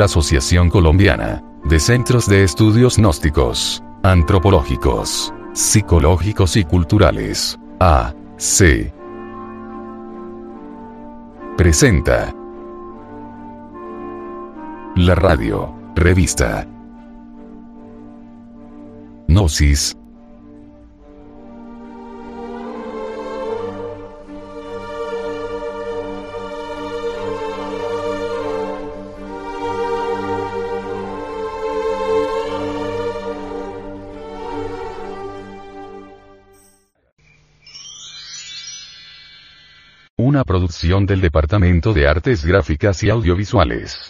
la Asociación Colombiana de Centros de Estudios Gnósticos, Antropológicos, Psicológicos y Culturales, AC. Presenta la radio, revista Gnosis, del Departamento de Artes Gráficas y Audiovisuales.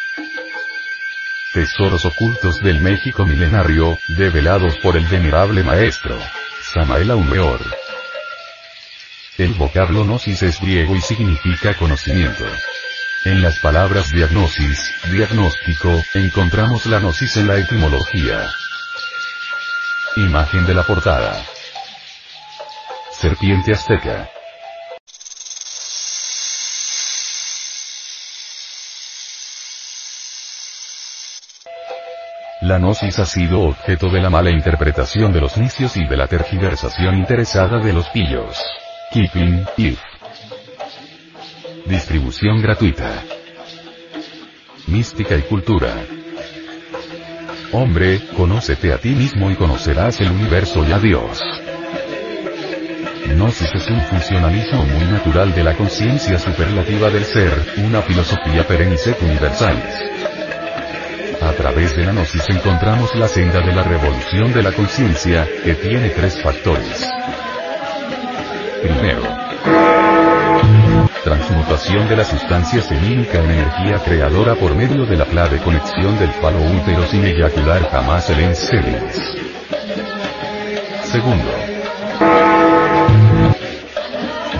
Tesoros ocultos del México milenario, develados por el venerable maestro. Samael Aumeor. El vocablo gnosis es griego y significa conocimiento. En las palabras diagnosis, diagnóstico, encontramos la gnosis en la etimología. Imagen de la portada. Serpiente azteca. La gnosis ha sido objeto de la mala interpretación de los nicios y de la tergiversación interesada de los pillos. Keeping, if. Distribución gratuita. Mística y cultura. Hombre, conócete a ti mismo y conocerás el universo y a Dios. Gnosis es un funcionalismo muy natural de la conciencia superlativa del ser, una filosofía perenne et universalis. A través de la gnosis encontramos la senda de la revolución de la conciencia, que tiene tres factores. Primero, transmutación de la sustancia semínica en energía creadora por medio de la clave conexión del falo útero sin eyacular jamás el enseres. Segundo,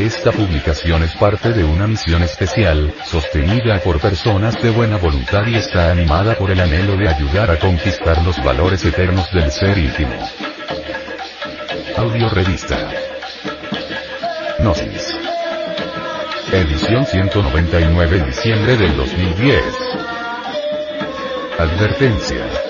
Esta publicación es parte de una misión especial, sostenida por personas de buena voluntad y está animada por el anhelo de ayudar a conquistar los valores eternos del ser íntimo. Audio Revista. Gnosis. Edición 199 diciembre del 2010. Advertencia.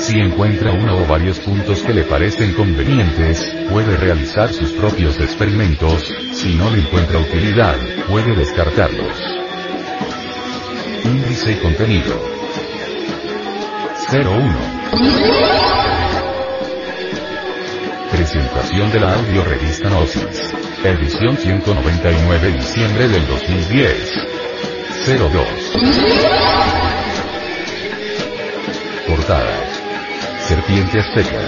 Si encuentra uno o varios puntos que le parecen convenientes, puede realizar sus propios experimentos, si no le encuentra utilidad, puede descartarlos. Índice y contenido. 01. Presentación de la audio revista Gnosis. Edición 199 diciembre del 2010. 02. Portada. Serpiente azteca.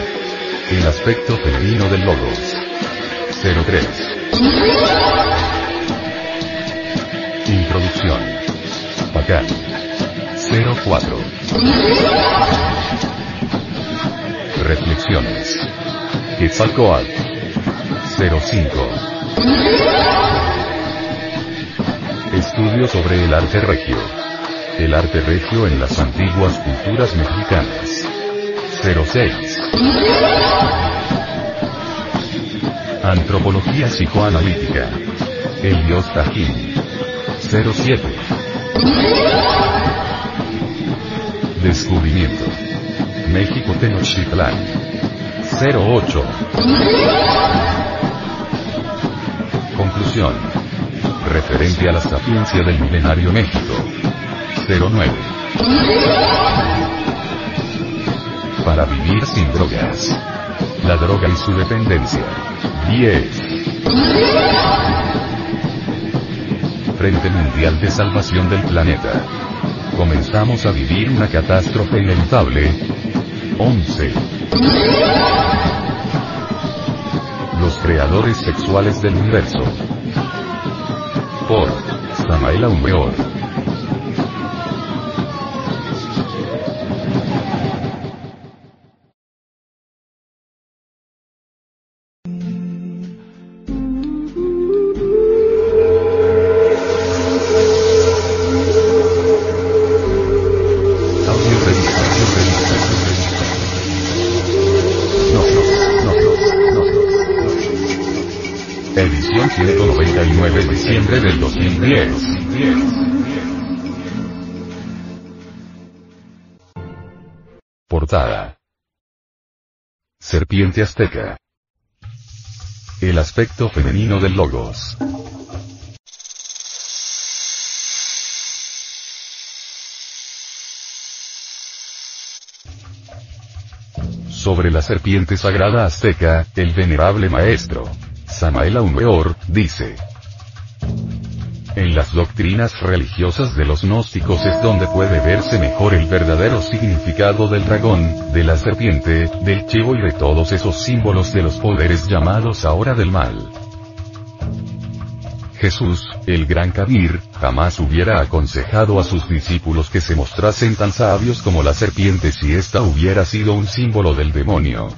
El aspecto femenino del Logos. 03. Introducción. Pacán. 04. Reflexiones. Quetzalcoatl. 05. Estudio sobre el arte regio. El arte regio en las antiguas culturas mexicanas. 06. Antropología psicoanalítica. El dios Tajín. 07. Descubrimiento. México Tenochtitlán. 08. Conclusión. Referente a la sapiencia del milenario México. 09. Para vivir sin drogas. La droga y su dependencia. 10. Frente Mundial de Salvación del Planeta. Comenzamos a vivir una catástrofe inevitable. 11. Los creadores sexuales del universo. Por Samael Aumeor. 10. Portada. Serpiente azteca. El aspecto femenino del logos. Sobre la serpiente sagrada azteca, el venerable maestro, Samael Aumeor, dice, en las doctrinas religiosas de los gnósticos es donde puede verse mejor el verdadero significado del dragón, de la serpiente, del chivo y de todos esos símbolos de los poderes llamados ahora del mal. Jesús, el gran Kabir, jamás hubiera aconsejado a sus discípulos que se mostrasen tan sabios como la serpiente si ésta hubiera sido un símbolo del demonio.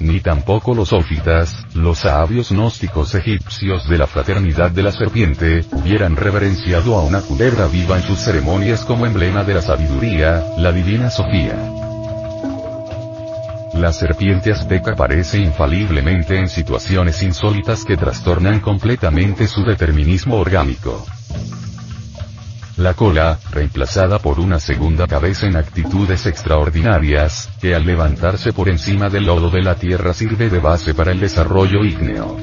Ni tampoco los ófitas, los sabios gnósticos egipcios de la fraternidad de la serpiente, hubieran reverenciado a una culebra viva en sus ceremonias como emblema de la sabiduría, la divina Sofía. La serpiente azteca aparece infaliblemente en situaciones insólitas que trastornan completamente su determinismo orgánico. La cola, reemplazada por una segunda cabeza en actitudes extraordinarias, que al levantarse por encima del lodo de la tierra sirve de base para el desarrollo ígneo.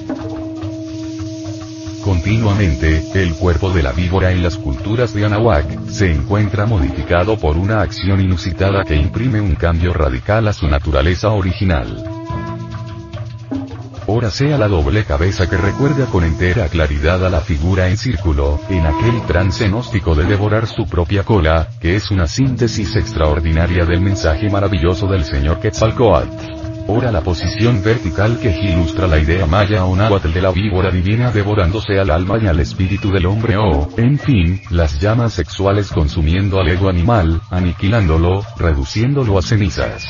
Continuamente, el cuerpo de la víbora en las culturas de Anahuac, se encuentra modificado por una acción inusitada que imprime un cambio radical a su naturaleza original. Ora sea la doble cabeza que recuerda con entera claridad a la figura en círculo, en aquel trance gnóstico de devorar su propia cola, que es una síntesis extraordinaria del mensaje maravilloso del señor Quetzalcoatl. Ora la posición vertical que ilustra la idea maya o náhuatl de la víbora divina devorándose al alma y al espíritu del hombre o, en fin, las llamas sexuales consumiendo al ego animal, aniquilándolo, reduciéndolo a cenizas.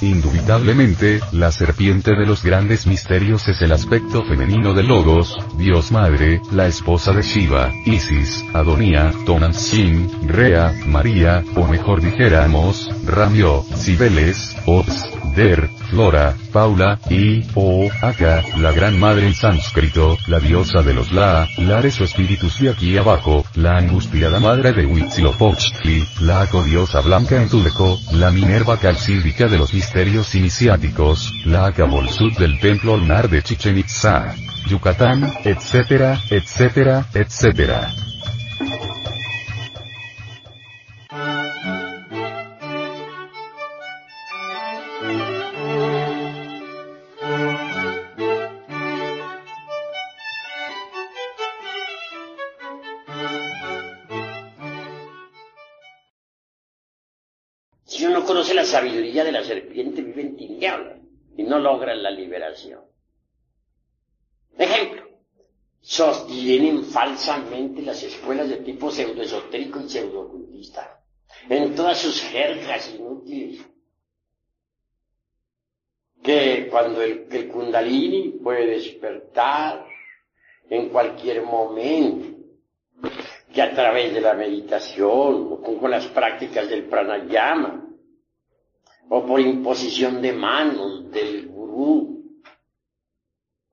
Indubitablemente, la serpiente de los grandes misterios es el aspecto femenino de Logos, Dios Madre, la esposa de Shiva, Isis, Adonía, Tonantzin, Rea, María, o mejor dijéramos, Ramio, Cibeles, Ops, Der, Flora, Paula, y, o, Aka, la gran madre en sánscrito, la diosa de los La, Lares o espíritus de aquí abajo, la angustiada madre de Huitzilopochtli, la acodiosa blanca en Tudeco, la Minerva calcídica de los misterios iniciáticos, la Acabolsud del templo lunar de Chichen Itza, Yucatán, etcétera, etcétera, etcétera. Ejemplo, sostienen falsamente las escuelas de tipo pseudoesotérico y pseudocultista en todas sus jergas inútiles. Que cuando el, el kundalini puede despertar en cualquier momento, que a través de la meditación o con las prácticas del pranayama, o por imposición de manos del gurú,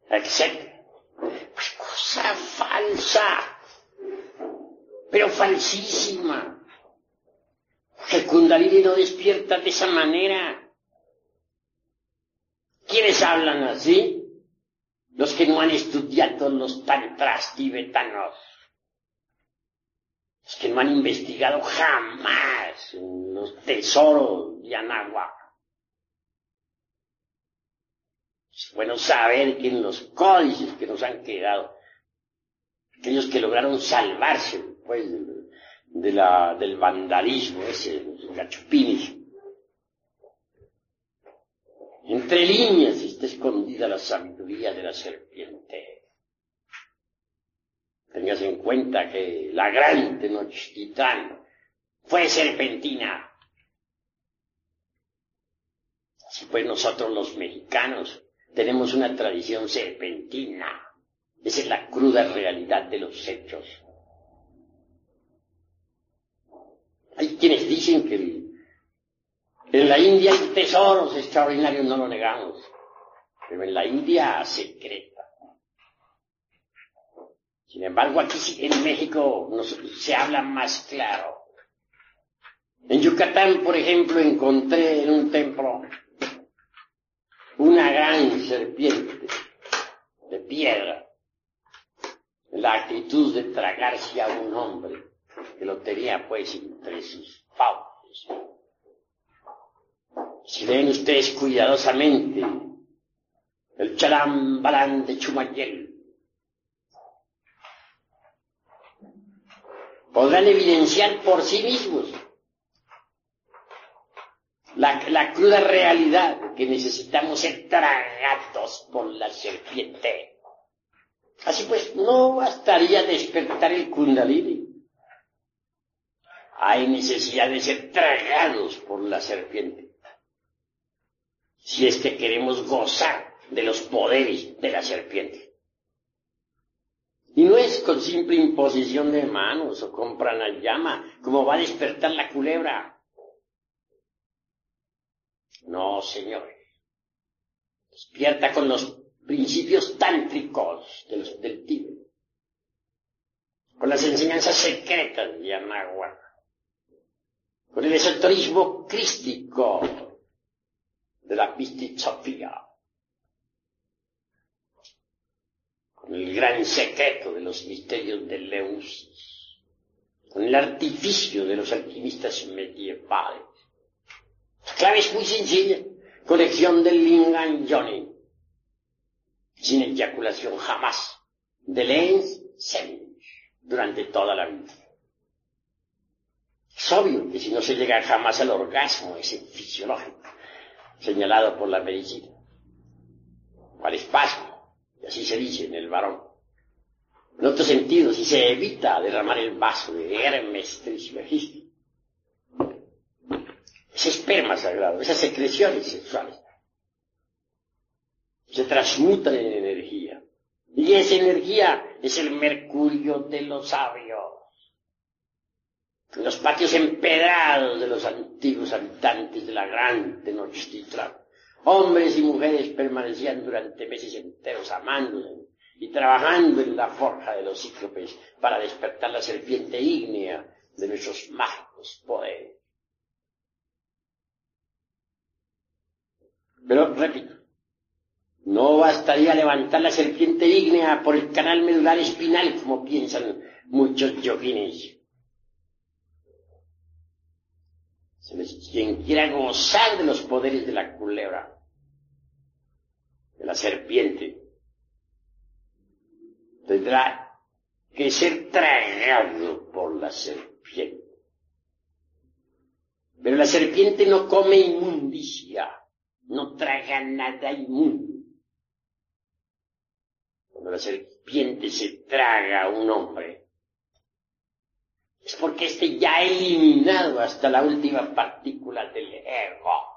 etc. Pues cosa falsa, pero falsísima. El Kundalini no despierta de esa manera. ¿Quiénes hablan así? Los que no han estudiado los tantras tibetanos. Los que no han investigado jamás los tesoros de Anáhuac. Es bueno saber que en los códices que nos han quedado, aquellos que lograron salvarse pues, de la, del vandalismo ese, los gachupines, entre líneas está escondida la sabiduría de la serpiente. Tengas en cuenta que la gran Tenochtitlan fue serpentina. Así pues nosotros los mexicanos tenemos una tradición serpentina. Esa es la cruda realidad de los hechos. Hay quienes dicen que en la India hay tesoros extraordinarios, no lo negamos, pero en la India secreta. Sin embargo, aquí en México se habla más claro. En Yucatán, por ejemplo, encontré en un templo una gran serpiente de piedra, la actitud de tragarse a un hombre que lo tenía pues entre sus fauces. Si leen ustedes cuidadosamente el chalambalán de Chumayel, podrán evidenciar por sí mismos la, cruda realidad que necesitamos ser tragados por la serpiente. Así pues, no bastaría despertar el kundalini. Hay necesidad de ser tragados por la serpiente. Si es que queremos gozar de los poderes de la serpiente. Y no es con simple imposición de manos o con pranayama como va a despertar la culebra. No, señores. Despierta con los principios tántricos de los, del Tíbet. Con las enseñanzas secretas de Anahuac. Con el esoterismo crístico de la Sofía. Con el gran secreto de los misterios de Leusis. Con el artificio de los alquimistas medievales clave es muy sencilla. Colección del Lingan Johnny. Sin eyaculación jamás. De Lens Durante toda la vida. Es obvio que si no se llega jamás al orgasmo ese fisiológico, señalado por la medicina, o al espasmo, y así se dice en el varón. En otro sentido, si se evita derramar el vaso de Hermes Trismegisto, ese esperma sagrado, esas secreciones sexuales, se transmutan en energía. Y esa energía es el mercurio de los sabios. Los patios empedrados de los antiguos habitantes de la gran Tenochtitlan, hombres y mujeres permanecían durante meses enteros amándose y trabajando en la forja de los cíclopes para despertar la serpiente ígnea de nuestros mágicos poderes. Pero, repito, no bastaría levantar la serpiente ígnea por el canal medular espinal, como piensan muchos yoguines. Quien quiera gozar de los poderes de la culebra, de la serpiente, tendrá que ser tragado por la serpiente. Pero la serpiente no come inmundicia, no traga nada inmundo. Cuando la serpiente se traga a un hombre, es porque éste ya ha eliminado hasta la última partícula del ego.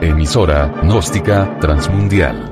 Emisora, gnóstica, transmundial.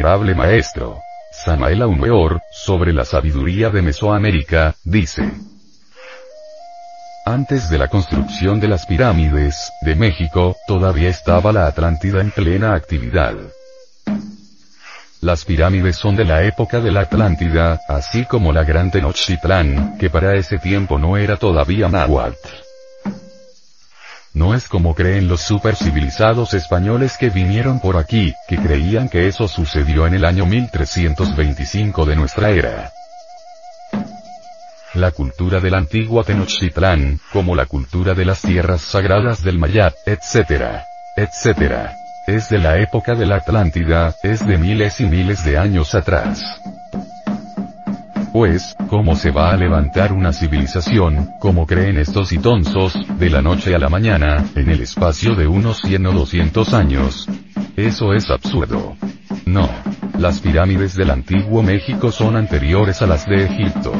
Venerable maestro, Samael Aumeor, sobre la sabiduría de Mesoamérica, dice. Antes de la construcción de las pirámides, de México, todavía estaba la Atlántida en plena actividad. Las pirámides son de la época de la Atlántida, así como la Gran Tenochtitlán, que para ese tiempo no era todavía náhuatl. Como creen los supercivilizados españoles que vinieron por aquí, que creían que eso sucedió en el año 1325 de nuestra era. La cultura del antiguo Tenochtitlán, como la cultura de las tierras sagradas del Mayat, etc. etc. Es de la época de la Atlántida, es de miles y miles de años atrás. Pues, ¿cómo se va a levantar una civilización, como creen estos itonsos, de la noche a la mañana, en el espacio de unos 100 o 200 años? Eso es absurdo. No. Las pirámides del antiguo México son anteriores a las de Egipto.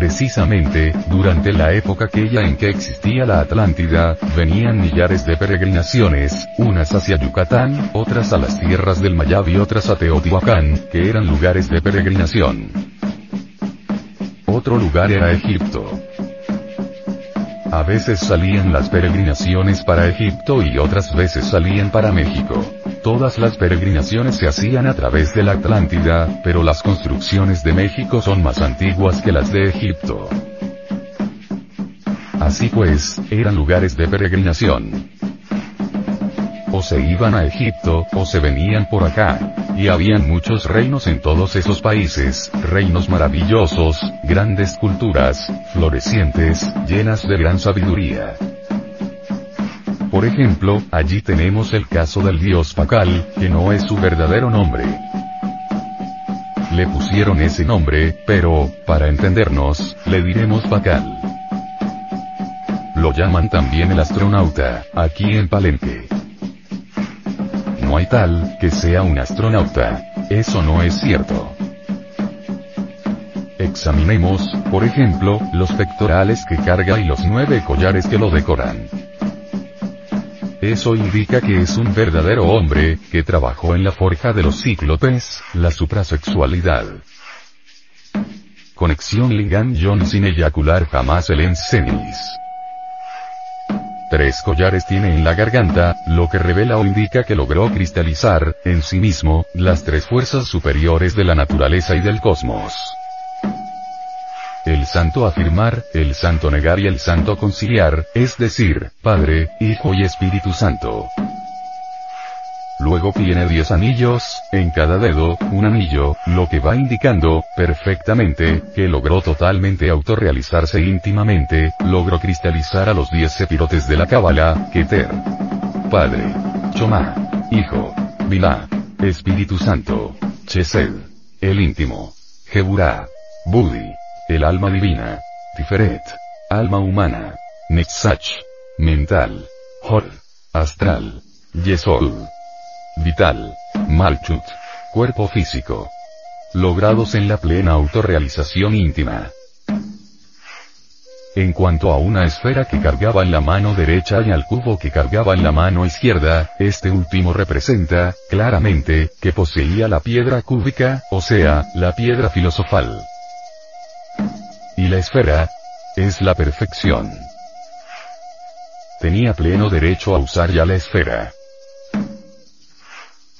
Precisamente, durante la época aquella en que existía la Atlántida, venían millares de peregrinaciones, unas hacia Yucatán, otras a las tierras del Mayab y otras a Teotihuacán, que eran lugares de peregrinación. Otro lugar era Egipto. A veces salían las peregrinaciones para Egipto y otras veces salían para México. Todas las peregrinaciones se hacían a través de la Atlántida, pero las construcciones de México son más antiguas que las de Egipto. Así pues, eran lugares de peregrinación. o se iban a Egipto, o se venían por acá. Y habían muchos reinos en todos esos países, reinos maravillosos, grandes culturas, florecientes, llenas de gran sabiduría. Por ejemplo, allí tenemos el caso del dios Pacal, que no es su verdadero nombre. Le pusieron ese nombre, pero, para entendernos, le diremos Pacal. Lo llaman también el astronauta, aquí en Palenque. No hay tal, que sea un astronauta. Eso no es cierto. Examinemos, por ejemplo, los pectorales que carga y los nueve collares que lo decoran. Eso indica que es un verdadero hombre, que trabajó en la forja de los cíclopes, la suprasexualidad. Conexión Lingan John sin eyacular jamás el ensenis. Tres collares tiene en la garganta, lo que revela o indica que logró cristalizar, en sí mismo, las tres fuerzas superiores de la naturaleza y del cosmos. El santo afirmar, el santo negar y el santo conciliar, es decir, Padre, Hijo y Espíritu Santo. Luego tiene 10 anillos, en cada dedo, un anillo, lo que va indicando, perfectamente, que logró totalmente autorrealizarse íntimamente, logró cristalizar a los 10 sepirotes de la Cábala, Keter. Padre. Chomá. Hijo. Vilá. Espíritu Santo. Chesed. El íntimo. Jeburá. Budi. El alma divina. Tiferet. Alma humana. Nexach. Mental. Hor. Astral. Yesol vital, malchut, cuerpo físico. Logrados en la plena autorrealización íntima. En cuanto a una esfera que cargaba en la mano derecha y al cubo que cargaba en la mano izquierda, este último representa, claramente, que poseía la piedra cúbica, o sea, la piedra filosofal. Y la esfera, es la perfección. Tenía pleno derecho a usar ya la esfera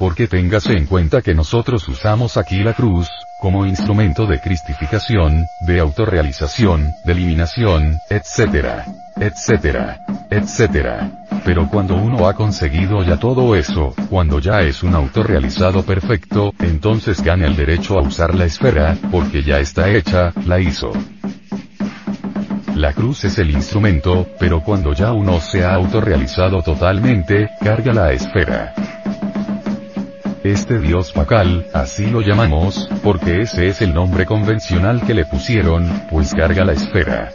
porque téngase en cuenta que nosotros usamos aquí la cruz, como instrumento de cristificación, de autorrealización, de eliminación, etcétera, etcétera, etcétera. Pero cuando uno ha conseguido ya todo eso, cuando ya es un autorrealizado perfecto, entonces gana el derecho a usar la esfera, porque ya está hecha, la hizo. La cruz es el instrumento, pero cuando ya uno se ha autorrealizado totalmente, carga la esfera. Este dios Pacal, así lo llamamos, porque ese es el nombre convencional que le pusieron, pues carga la esfera.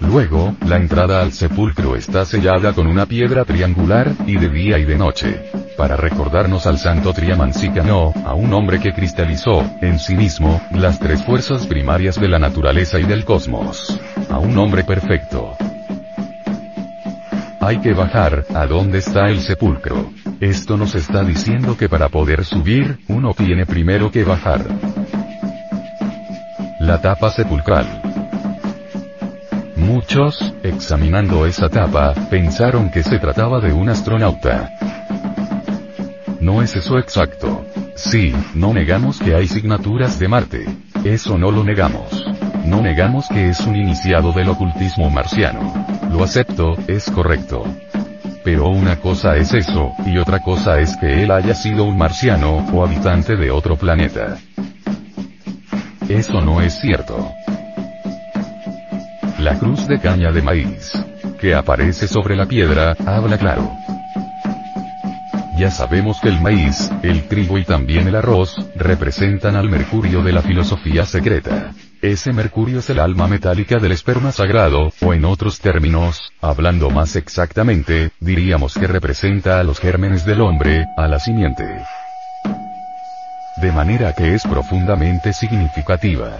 Luego, la entrada al sepulcro está sellada con una piedra triangular, y de día y de noche. Para recordarnos al santo Triamancicano, a un hombre que cristalizó, en sí mismo, las tres fuerzas primarias de la naturaleza y del cosmos. A un hombre perfecto. Hay que bajar, ¿a dónde está el sepulcro? Esto nos está diciendo que para poder subir, uno tiene primero que bajar. La tapa sepulcral. Muchos, examinando esa tapa, pensaron que se trataba de un astronauta. No es eso exacto. Sí, no negamos que hay signaturas de Marte. Eso no lo negamos. No negamos que es un iniciado del ocultismo marciano. Lo acepto, es correcto. Pero una cosa es eso, y otra cosa es que él haya sido un marciano, o habitante de otro planeta. Eso no es cierto. La cruz de caña de maíz, que aparece sobre la piedra, habla claro. Ya sabemos que el maíz, el trigo y también el arroz, representan al mercurio de la filosofía secreta. Ese mercurio es el alma metálica del esperma sagrado, o en otros términos, hablando más exactamente, diríamos que representa a los gérmenes del hombre, a la simiente. De manera que es profundamente significativa.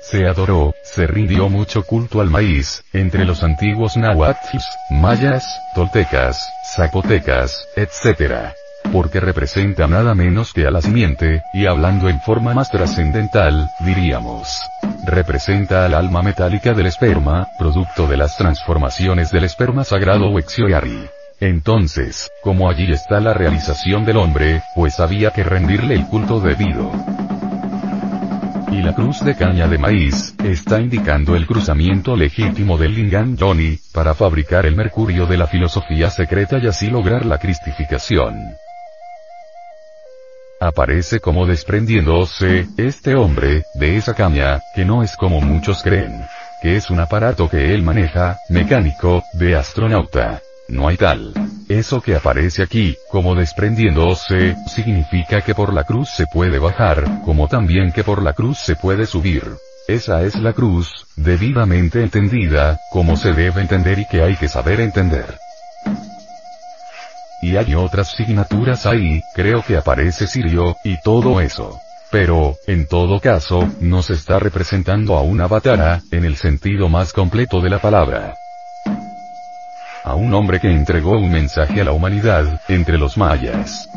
Se adoró, se rindió mucho culto al maíz, entre los antiguos nahuatls, mayas, toltecas, zapotecas, etc porque representa nada menos que a la simiente, y hablando en forma más trascendental, diríamos, representa al alma metálica del esperma, producto de las transformaciones del esperma sagrado Wexioyari. Entonces, como allí está la realización del hombre, pues había que rendirle el culto debido. y la cruz de caña de maíz, está indicando el cruzamiento legítimo del Lingam Johnny, para fabricar el mercurio de la filosofía secreta y así lograr la cristificación. Aparece como desprendiéndose, este hombre, de esa caña, que no es como muchos creen. Que es un aparato que él maneja, mecánico, de astronauta. No hay tal. Eso que aparece aquí, como desprendiéndose, significa que por la cruz se puede bajar, como también que por la cruz se puede subir. Esa es la cruz, debidamente entendida, como se debe entender y que hay que saber entender. Y hay otras signaturas ahí, creo que aparece Sirio, y todo eso. Pero, en todo caso, nos está representando a un avatara, en el sentido más completo de la palabra a un hombre que entregó un mensaje a la humanidad, entre los mayas.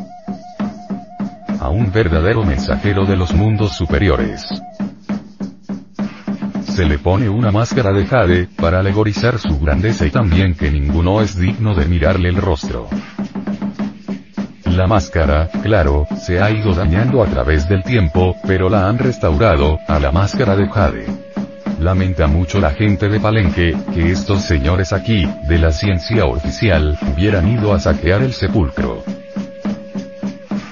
A un verdadero mensajero de los mundos superiores. Se le pone una máscara de jade, para alegorizar su grandeza y también que ninguno es digno de mirarle el rostro. La máscara, claro, se ha ido dañando a través del tiempo, pero la han restaurado, a la máscara de jade. Lamenta mucho la gente de Palenque, que estos señores aquí, de la ciencia oficial, hubieran ido a saquear el sepulcro.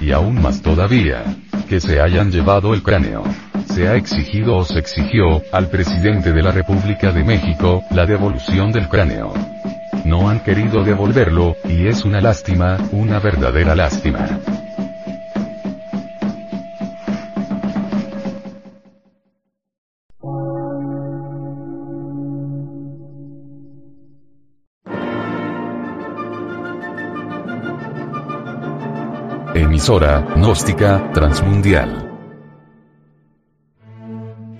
Y aún más todavía, que se hayan llevado el cráneo. Se ha exigido o se exigió, al presidente de la República de México, la devolución del cráneo. No han querido devolverlo, y es una lástima, una verdadera lástima. Emisora, gnóstica, transmundial.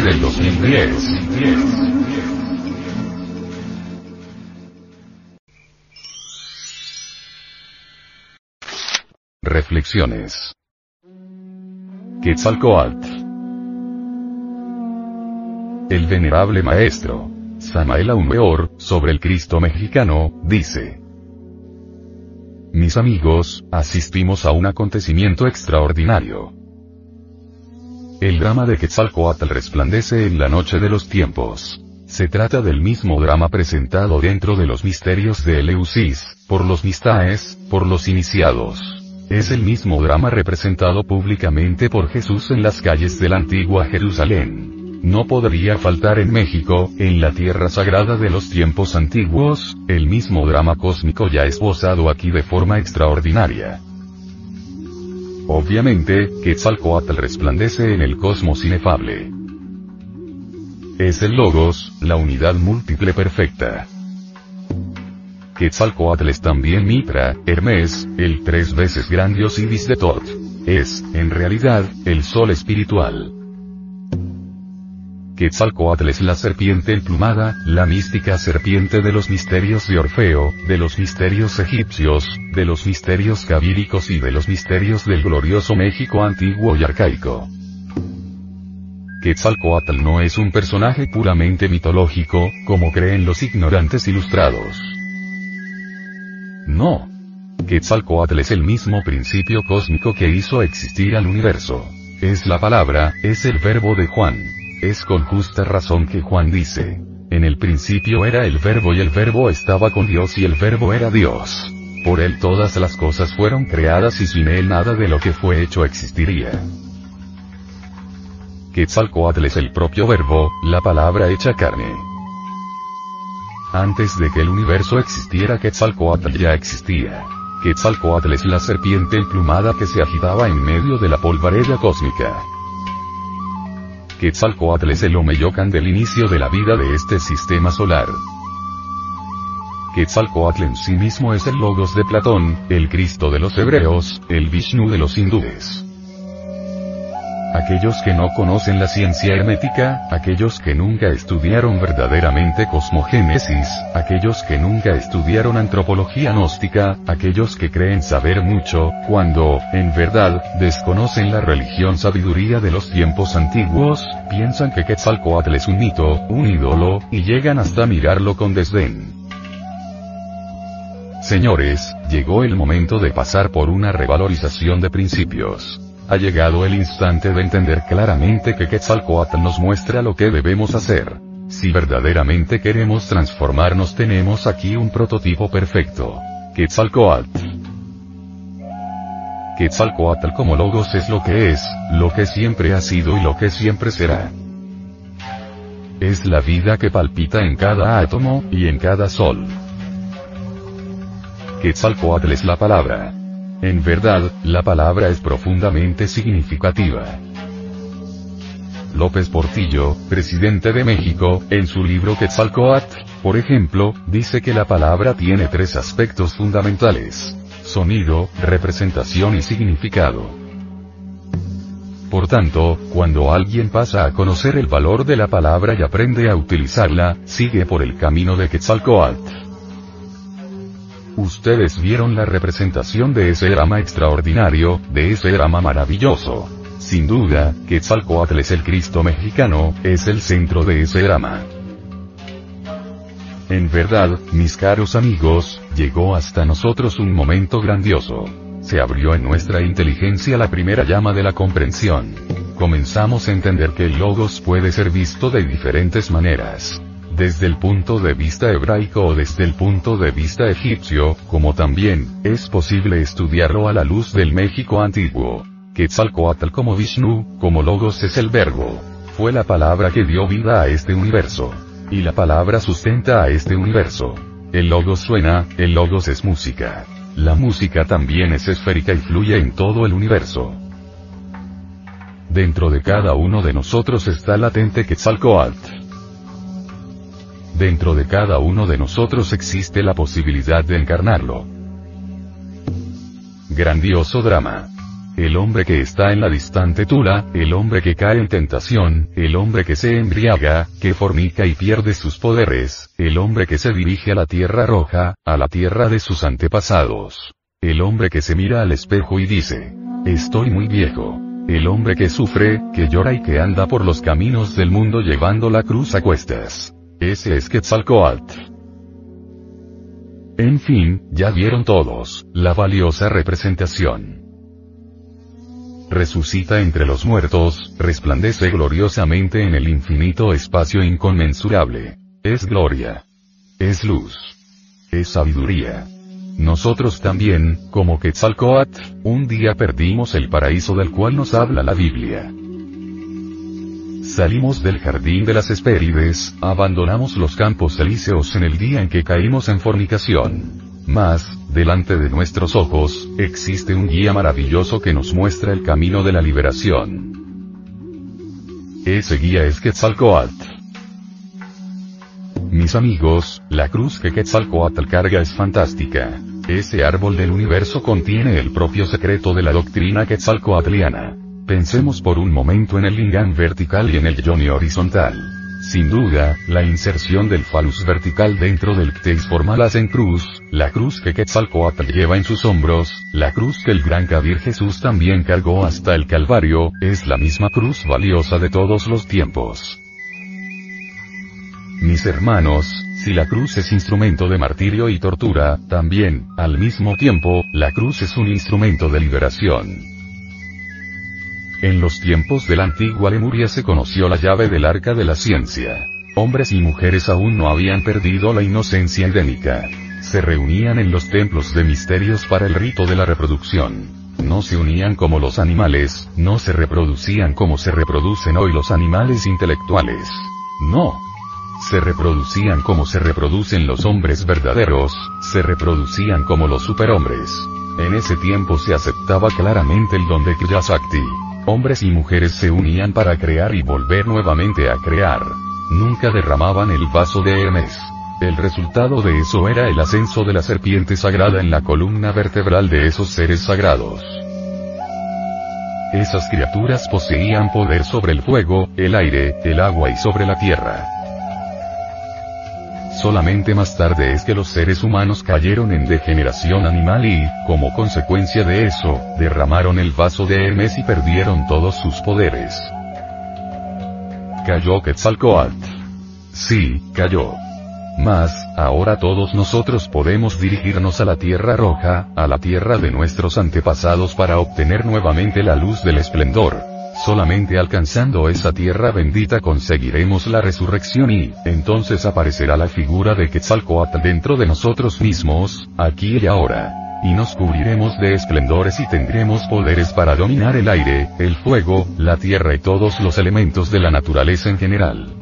Del 2010. Reflexiones. Quetzalcoatl. El venerable maestro, Samael Aumeor, sobre el Cristo mexicano, dice. mis amigos, asistimos a un acontecimiento extraordinario. El drama de Quetzalcoatl resplandece en la noche de los tiempos. Se trata del mismo drama presentado dentro de los misterios de Eleusis, por los mistaes, por los iniciados. Es el mismo drama representado públicamente por Jesús en las calles de la antigua Jerusalén. No podría faltar en México, en la tierra sagrada de los tiempos antiguos, el mismo drama cósmico ya esbozado aquí de forma extraordinaria. Obviamente, Quetzalcoatl resplandece en el cosmos inefable. Es el Logos, la unidad múltiple perfecta. Quetzalcoatl es también Mitra, Hermes, el tres veces gran Osiris de Tot. Es, en realidad, el sol espiritual. Quetzalcoatl es la serpiente emplumada, la mística serpiente de los misterios de Orfeo, de los misterios egipcios, de los misterios cabíricos y de los misterios del glorioso México antiguo y arcaico. Quetzalcoatl no es un personaje puramente mitológico, como creen los ignorantes ilustrados. No. Quetzalcoatl es el mismo principio cósmico que hizo existir al universo. Es la palabra, es el verbo de Juan. Es con justa razón que Juan dice, en el principio era el verbo y el verbo estaba con Dios y el verbo era Dios. Por él todas las cosas fueron creadas y sin él nada de lo que fue hecho existiría. Quetzalcoatl es el propio verbo, la palabra hecha carne. Antes de que el universo existiera Quetzalcoatl ya existía. Quetzalcoatl es la serpiente emplumada que se agitaba en medio de la polvareda cósmica. Quetzalcoatl es el Omeyocan del inicio de la vida de este sistema solar. Quetzalcoatl en sí mismo es el Logos de Platón, el Cristo de los hebreos, el Vishnu de los hindúes. Aquellos que no conocen la ciencia hermética, aquellos que nunca estudiaron verdaderamente cosmogénesis, aquellos que nunca estudiaron antropología gnóstica, aquellos que creen saber mucho, cuando, en verdad, desconocen la religión sabiduría de los tiempos antiguos, piensan que Quetzalcoatl es un mito, un ídolo, y llegan hasta mirarlo con desdén. Señores, llegó el momento de pasar por una revalorización de principios. Ha llegado el instante de entender claramente que Quetzalcoatl nos muestra lo que debemos hacer. Si verdaderamente queremos transformarnos tenemos aquí un prototipo perfecto. Quetzalcoatl. Quetzalcoatl como logos es lo que es, lo que siempre ha sido y lo que siempre será. Es la vida que palpita en cada átomo, y en cada sol. Quetzalcoatl es la palabra. En verdad, la palabra es profundamente significativa. López Portillo, presidente de México, en su libro Quetzalcoatl, por ejemplo, dice que la palabra tiene tres aspectos fundamentales. Sonido, representación y significado. Por tanto, cuando alguien pasa a conocer el valor de la palabra y aprende a utilizarla, sigue por el camino de Quetzalcoatl. Ustedes vieron la representación de ese drama extraordinario, de ese drama maravilloso. Sin duda, Quetzalcoatl es el Cristo mexicano, es el centro de ese drama. En verdad, mis caros amigos, llegó hasta nosotros un momento grandioso. Se abrió en nuestra inteligencia la primera llama de la comprensión. Comenzamos a entender que el logos puede ser visto de diferentes maneras desde el punto de vista hebraico o desde el punto de vista egipcio, como también, es posible estudiarlo a la luz del México antiguo. Quetzalcoatl como Vishnu, como Logos es el verbo. Fue la palabra que dio vida a este universo. Y la palabra sustenta a este universo. El Logos suena, el Logos es música. La música también es esférica y fluye en todo el universo. Dentro de cada uno de nosotros está latente Quetzalcoatl. Dentro de cada uno de nosotros existe la posibilidad de encarnarlo. Grandioso drama. El hombre que está en la distante Tula, el hombre que cae en tentación, el hombre que se embriaga, que fornica y pierde sus poderes, el hombre que se dirige a la tierra roja, a la tierra de sus antepasados. El hombre que se mira al espejo y dice, estoy muy viejo. El hombre que sufre, que llora y que anda por los caminos del mundo llevando la cruz a cuestas. Ese es Quetzalcoatl. En fin, ya vieron todos, la valiosa representación. Resucita entre los muertos, resplandece gloriosamente en el infinito espacio inconmensurable. Es gloria. Es luz. Es sabiduría. Nosotros también, como Quetzalcoatl, un día perdimos el paraíso del cual nos habla la Biblia. Salimos del jardín de las Hespérides, abandonamos los campos elíseos en el día en que caímos en fornicación. Mas, delante de nuestros ojos, existe un guía maravilloso que nos muestra el camino de la liberación. Ese guía es Quetzalcoatl. Mis amigos, la cruz que Quetzalcoatl carga es fantástica. Ese árbol del universo contiene el propio secreto de la doctrina quetzalcoatliana. Pensemos por un momento en el lingam vertical y en el yoni horizontal. Sin duda, la inserción del falus vertical dentro del cteis forma la cruz, la cruz que Quetzalcoatl lleva en sus hombros, la cruz que el gran Kabir Jesús también cargó hasta el Calvario, es la misma cruz valiosa de todos los tiempos. Mis hermanos, si la cruz es instrumento de martirio y tortura, también, al mismo tiempo, la cruz es un instrumento de liberación. En los tiempos de la antigua Lemuria se conoció la llave del arca de la ciencia. Hombres y mujeres aún no habían perdido la inocencia endémica. Se reunían en los templos de misterios para el rito de la reproducción. No se unían como los animales, no se reproducían como se reproducen hoy los animales intelectuales. No. Se reproducían como se reproducen los hombres verdaderos, se reproducían como los superhombres. En ese tiempo se aceptaba claramente el don de Kriyasakti. Hombres y mujeres se unían para crear y volver nuevamente a crear. Nunca derramaban el vaso de Hermes. El resultado de eso era el ascenso de la serpiente sagrada en la columna vertebral de esos seres sagrados. Esas criaturas poseían poder sobre el fuego, el aire, el agua y sobre la tierra. Solamente más tarde es que los seres humanos cayeron en degeneración animal y, como consecuencia de eso, derramaron el vaso de Hermes y perdieron todos sus poderes. Cayó Quetzalcoatl. Sí, cayó. Mas, ahora todos nosotros podemos dirigirnos a la Tierra Roja, a la Tierra de nuestros antepasados para obtener nuevamente la luz del esplendor. Solamente alcanzando esa tierra bendita conseguiremos la resurrección y, entonces aparecerá la figura de Quetzalcoatl dentro de nosotros mismos, aquí y ahora. Y nos cubriremos de esplendores y tendremos poderes para dominar el aire, el fuego, la tierra y todos los elementos de la naturaleza en general.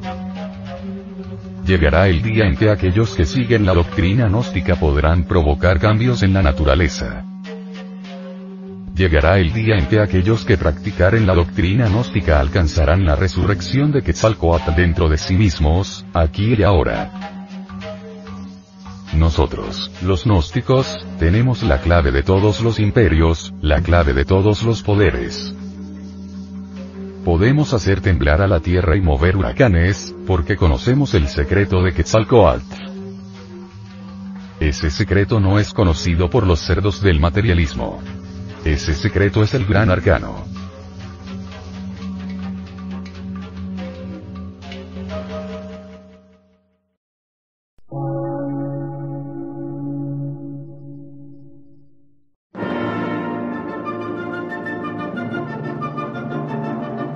Llegará el día en que aquellos que siguen la doctrina gnóstica podrán provocar cambios en la naturaleza. Llegará el día en que aquellos que practicaren la doctrina gnóstica alcanzarán la resurrección de Quetzalcoatl dentro de sí mismos, aquí y ahora. Nosotros, los gnósticos, tenemos la clave de todos los imperios, la clave de todos los poderes. Podemos hacer temblar a la tierra y mover huracanes, porque conocemos el secreto de Quetzalcoatl. Ese secreto no es conocido por los cerdos del materialismo. Ese secreto es el gran arcano.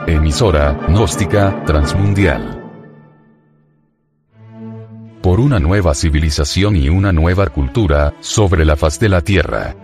Emisora, gnóstica, transmundial. Por una nueva civilización y una nueva cultura, sobre la faz de la Tierra.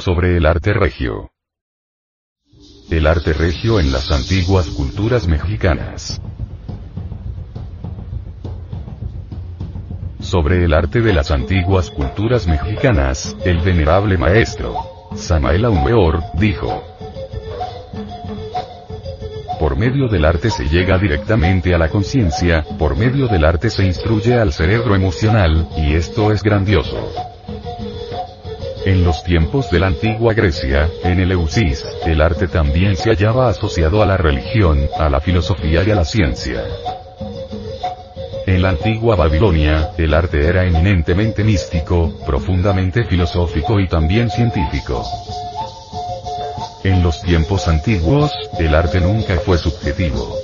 Sobre el arte regio. El arte regio en las antiguas culturas mexicanas. Sobre el arte de las antiguas culturas mexicanas, el venerable maestro, Samael Aumeor, dijo. Por medio del arte se llega directamente a la conciencia, por medio del arte se instruye al cerebro emocional, y esto es grandioso. En los tiempos de la antigua Grecia, en el Eusis, el arte también se hallaba asociado a la religión, a la filosofía y a la ciencia. En la antigua Babilonia, el arte era eminentemente místico, profundamente filosófico y también científico. En los tiempos antiguos, el arte nunca fue subjetivo.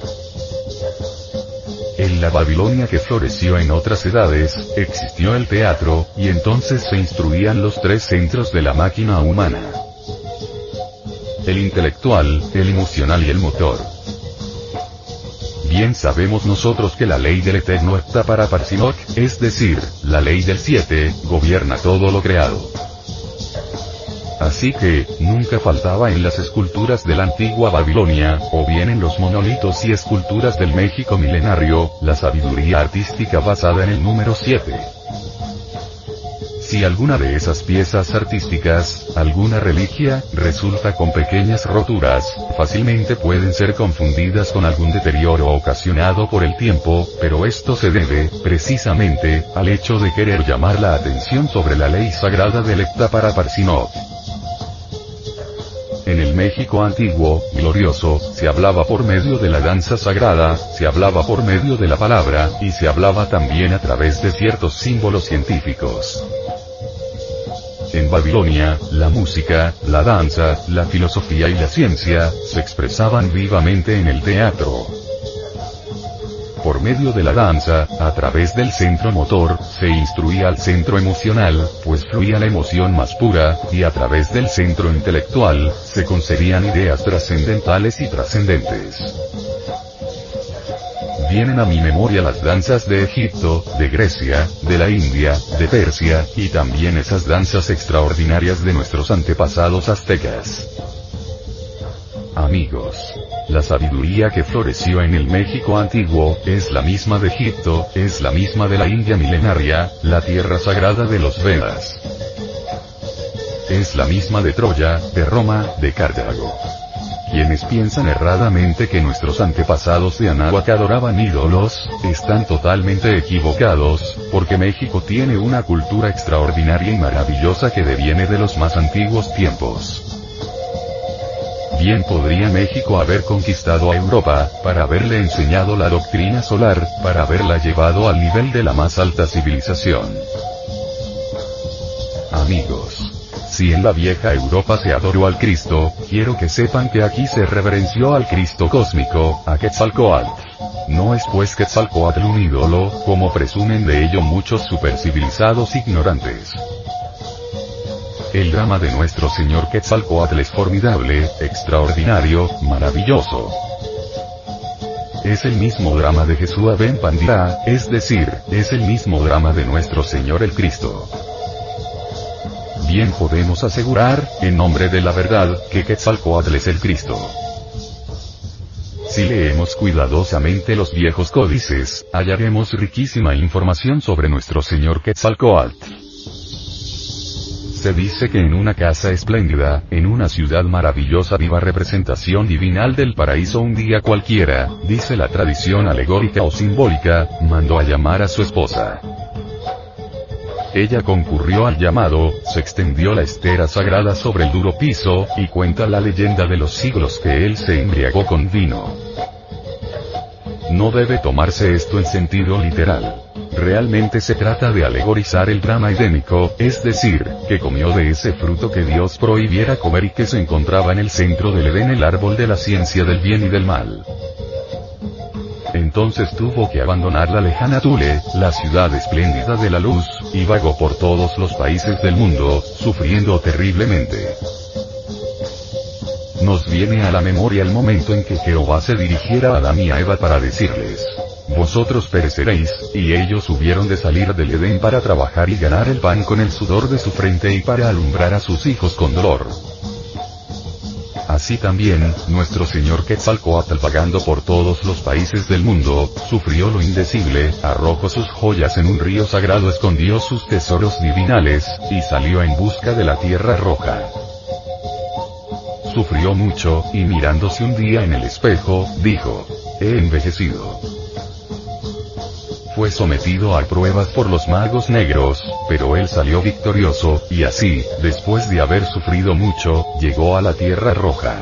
En la Babilonia que floreció en otras edades, existió el teatro, y entonces se instruían los tres centros de la máquina humana. El intelectual, el emocional y el motor. Bien sabemos nosotros que la ley del eterno está para Parsimok, es decir, la ley del siete, gobierna todo lo creado. Así que, nunca faltaba en las esculturas de la antigua Babilonia, o bien en los monolitos y esculturas del México milenario, la sabiduría artística basada en el número 7. Si alguna de esas piezas artísticas, alguna reliquia, resulta con pequeñas roturas, fácilmente pueden ser confundidas con algún deterioro ocasionado por el tiempo, pero esto se debe, precisamente, al hecho de querer llamar la atención sobre la ley sagrada del para Parsinov. En el México antiguo, glorioso, se hablaba por medio de la danza sagrada, se hablaba por medio de la palabra, y se hablaba también a través de ciertos símbolos científicos. En Babilonia, la música, la danza, la filosofía y la ciencia, se expresaban vivamente en el teatro. Por medio de la danza, a través del centro motor, se instruía al centro emocional, pues fluía la emoción más pura, y a través del centro intelectual, se concedían ideas trascendentales y trascendentes. Vienen a mi memoria las danzas de Egipto, de Grecia, de la India, de Persia, y también esas danzas extraordinarias de nuestros antepasados aztecas. Amigos. La sabiduría que floreció en el México antiguo, es la misma de Egipto, es la misma de la India milenaria, la tierra sagrada de los Vedas. Es la misma de Troya, de Roma, de Cartago. Quienes piensan erradamente que nuestros antepasados de Anáhuac adoraban ídolos, están totalmente equivocados, porque México tiene una cultura extraordinaria y maravillosa que deviene de los más antiguos tiempos. Bien podría México haber conquistado a Europa, para haberle enseñado la doctrina solar, para haberla llevado al nivel de la más alta civilización. Amigos. Si en la vieja Europa se adoró al Cristo, quiero que sepan que aquí se reverenció al Cristo cósmico, a Quetzalcoatl. No es pues Quetzalcoatl un ídolo, como presumen de ello muchos supercivilizados ignorantes. El drama de nuestro Señor Quetzalcoatl es formidable, extraordinario, maravilloso. Es el mismo drama de Jesús Ben Pandira, es decir, es el mismo drama de nuestro Señor el Cristo bien podemos asegurar, en nombre de la verdad, que Quetzalcoatl es el Cristo. Si leemos cuidadosamente los viejos códices, hallaremos riquísima información sobre nuestro Señor Quetzalcoatl. Se dice que en una casa espléndida, en una ciudad maravillosa viva representación divinal del paraíso un día cualquiera, dice la tradición alegórica o simbólica, mandó a llamar a su esposa. Ella concurrió al llamado, se extendió la estera sagrada sobre el duro piso, y cuenta la leyenda de los siglos que él se embriagó con vino. No debe tomarse esto en sentido literal. Realmente se trata de alegorizar el drama edénico, es decir, que comió de ese fruto que Dios prohibiera comer y que se encontraba en el centro del Edén el árbol de la ciencia del bien y del mal. Entonces tuvo que abandonar la lejana Tule, la ciudad espléndida de la luz, y vagó por todos los países del mundo, sufriendo terriblemente. Nos viene a la memoria el momento en que Jehová se dirigiera a Adán y a Eva para decirles, vosotros pereceréis, y ellos hubieron de salir del Edén para trabajar y ganar el pan con el sudor de su frente y para alumbrar a sus hijos con dolor. Así también, nuestro Señor Quetzalcoatl vagando por todos los países del mundo, sufrió lo indecible, arrojó sus joyas en un río sagrado, escondió sus tesoros divinales, y salió en busca de la tierra roja. Sufrió mucho, y mirándose un día en el espejo, dijo, he envejecido fue sometido a pruebas por los magos negros, pero él salió victorioso, y así, después de haber sufrido mucho, llegó a la Tierra Roja.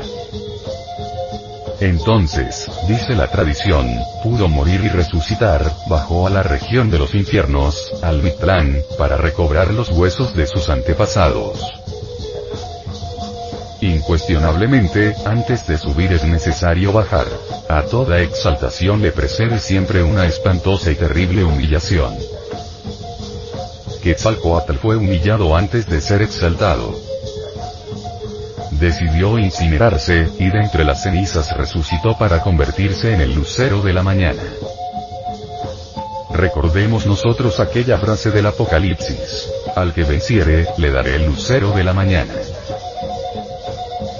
Entonces, dice la tradición, pudo morir y resucitar, bajó a la región de los infiernos, al Mictlán, para recobrar los huesos de sus antepasados. Incuestionablemente, antes de subir es necesario bajar. A toda exaltación le precede siempre una espantosa y terrible humillación. Quetzalcoatl fue humillado antes de ser exaltado. Decidió incinerarse, y de entre las cenizas resucitó para convertirse en el lucero de la mañana. Recordemos nosotros aquella frase del Apocalipsis. Al que venciere, le daré el lucero de la mañana.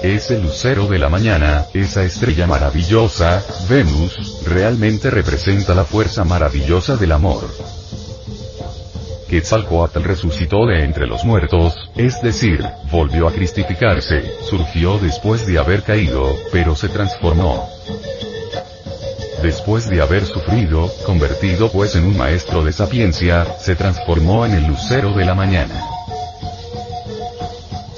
Ese lucero de la mañana, esa estrella maravillosa, Venus, realmente representa la fuerza maravillosa del amor. Quetzalcoatl resucitó de entre los muertos, es decir, volvió a cristificarse, surgió después de haber caído, pero se transformó. Después de haber sufrido, convertido pues en un maestro de sapiencia, se transformó en el lucero de la mañana.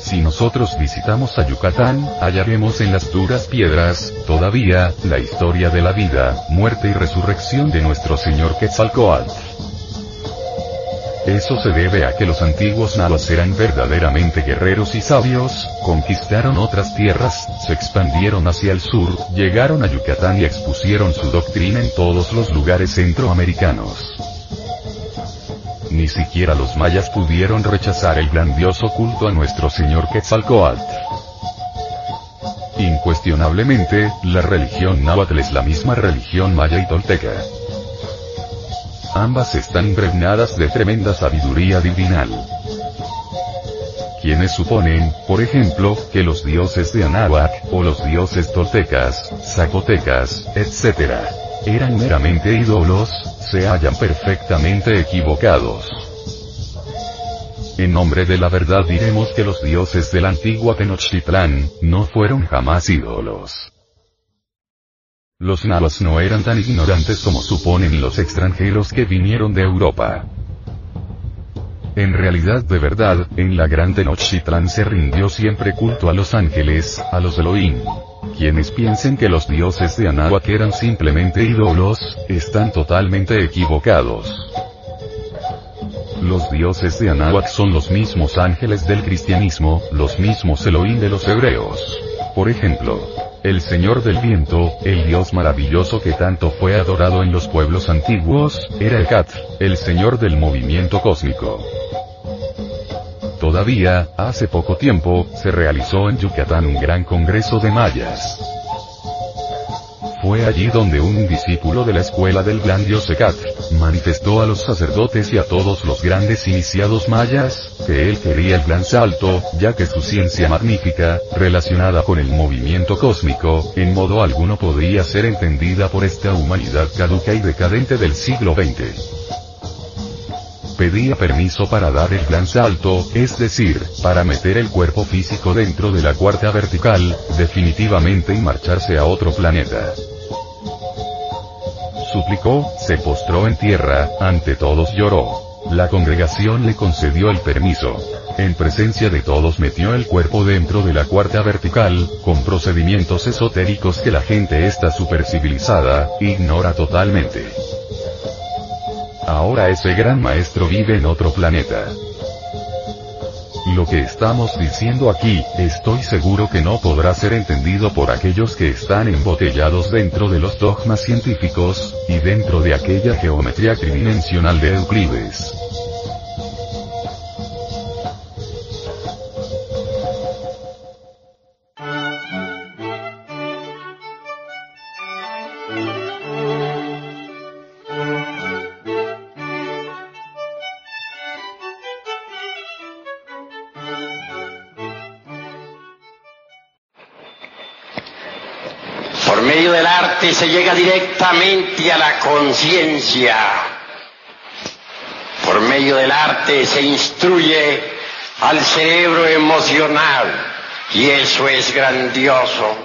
Si nosotros visitamos a Yucatán, hallaremos en las duras piedras, todavía, la historia de la vida, muerte y resurrección de nuestro Señor Quetzalcoatl. Eso se debe a que los antiguos nahuas eran verdaderamente guerreros y sabios, conquistaron otras tierras, se expandieron hacia el sur, llegaron a Yucatán y expusieron su doctrina en todos los lugares centroamericanos. Ni siquiera los mayas pudieron rechazar el grandioso culto a nuestro señor Quetzalcoatl. Incuestionablemente, la religión náhuatl es la misma religión maya y tolteca. Ambas están impregnadas de tremenda sabiduría divinal. Quienes suponen, por ejemplo, que los dioses de Anáhuac, o los dioses toltecas, zapotecas, etc., eran meramente ídolos, se hallan perfectamente equivocados. En nombre de la verdad diremos que los dioses de la antigua Tenochtitlán, no fueron jamás ídolos. Los nahuas no eran tan ignorantes como suponen los extranjeros que vinieron de Europa. En realidad de verdad, en la gran Tenochtitlán se rindió siempre culto a los ángeles, a los Elohim. Quienes piensen que los dioses de Anáhuac eran simplemente ídolos, están totalmente equivocados. Los dioses de Anáhuac son los mismos ángeles del cristianismo, los mismos Elohim de los hebreos. Por ejemplo, el Señor del Viento, el Dios maravilloso que tanto fue adorado en los pueblos antiguos, era el el Señor del movimiento cósmico. Todavía, hace poco tiempo, se realizó en Yucatán un gran congreso de mayas. Fue allí donde un discípulo de la escuela del gran dios Ecat, manifestó a los sacerdotes y a todos los grandes iniciados mayas, que él quería el gran salto, ya que su ciencia magnífica, relacionada con el movimiento cósmico, en modo alguno podía ser entendida por esta humanidad caduca y decadente del siglo XX pedía permiso para dar el gran salto, es decir, para meter el cuerpo físico dentro de la cuarta vertical, definitivamente y marcharse a otro planeta. Suplicó, se postró en tierra, ante todos lloró. La congregación le concedió el permiso. En presencia de todos metió el cuerpo dentro de la cuarta vertical, con procedimientos esotéricos que la gente esta supercivilizada, ignora totalmente. Ahora ese gran maestro vive en otro planeta. Lo que estamos diciendo aquí, estoy seguro que no podrá ser entendido por aquellos que están embotellados dentro de los dogmas científicos, y dentro de aquella geometría tridimensional de Euclides. Se llega directamente a la conciencia. Por medio del arte se instruye al cerebro emocional y eso es grandioso.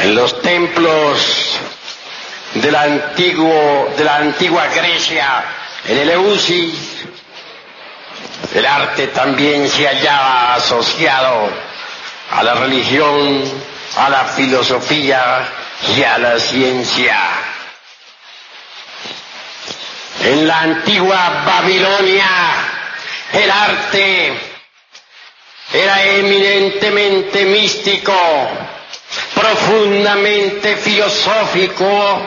En los templos de la, antiguo, de la antigua Grecia, en el Eleusis, el arte también se hallaba asociado a la religión, a la filosofía y a la ciencia. En la antigua Babilonia, el arte era eminentemente místico, profundamente filosófico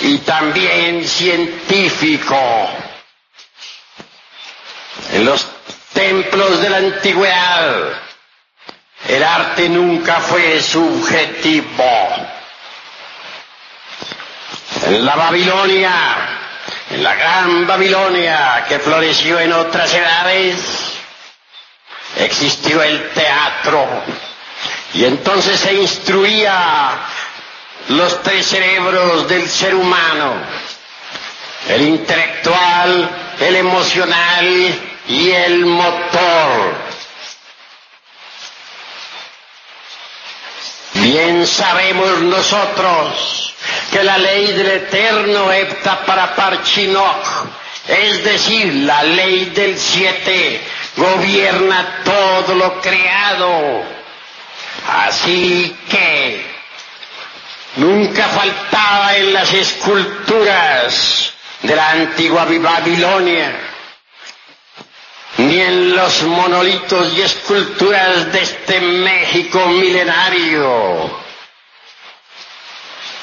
y también científico. En los templos de la antigüedad, el arte nunca fue subjetivo. En la Babilonia, en la gran Babilonia que floreció en otras edades, existió el teatro y entonces se instruía los tres cerebros del ser humano, el intelectual, el emocional y el motor. Bien sabemos nosotros que la ley del eterno Epta para Parchinoch, es decir, la ley del siete, gobierna todo lo creado. Así que nunca faltaba en las esculturas de la antigua Babilonia, ni en los monolitos y esculturas de este México milenario.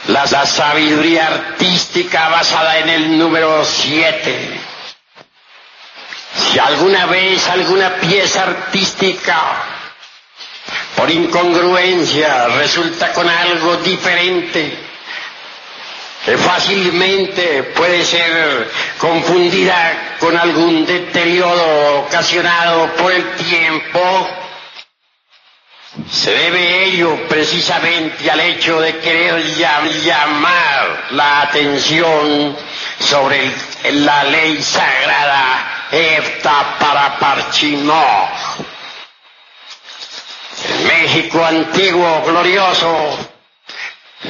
La sabiduría artística basada en el número siete si alguna vez alguna pieza artística por incongruencia resulta con algo diferente, fácilmente puede ser confundida con algún deterioro ocasionado por el tiempo, se debe ello precisamente al hecho de querer llamar la atención sobre la ley sagrada Efta para Parchino. México antiguo, glorioso,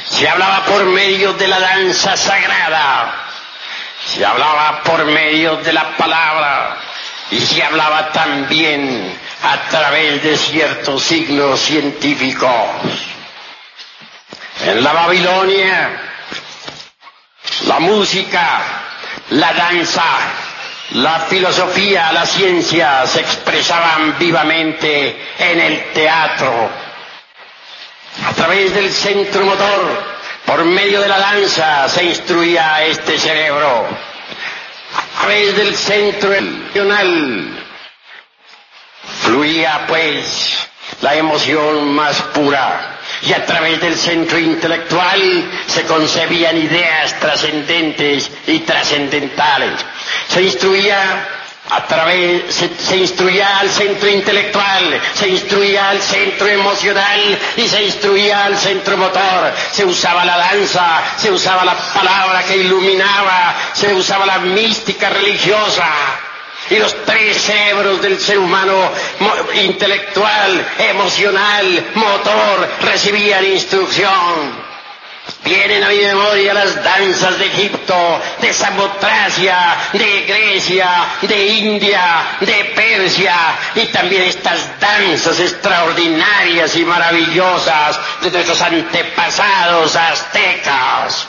se hablaba por medio de la danza sagrada, se hablaba por medio de la palabra y se hablaba también a través de ciertos signos científicos. En la Babilonia, la música, la danza, la filosofía, la ciencia se expresaban vivamente en el teatro. A través del centro motor, por medio de la danza, se instruía este cerebro. A través del centro emocional, fluía pues la emoción más pura y a través del centro intelectual se concebían ideas trascendentes y trascendentales. Se instruía a través, se, instruía al centro intelectual, se instruía al centro emocional y se instruía al centro motor. Se usaba la danza, se usaba la palabra que iluminaba, se usaba la mística religiosa y los tres cerebros del ser humano, intelectual, emocional, motor, recibían instrucción. Vienen a mi memoria las danzas de Egipto, de Samotracia, de Grecia, de India, de Persia y también estas danzas extraordinarias y maravillosas de nuestros antepasados aztecas.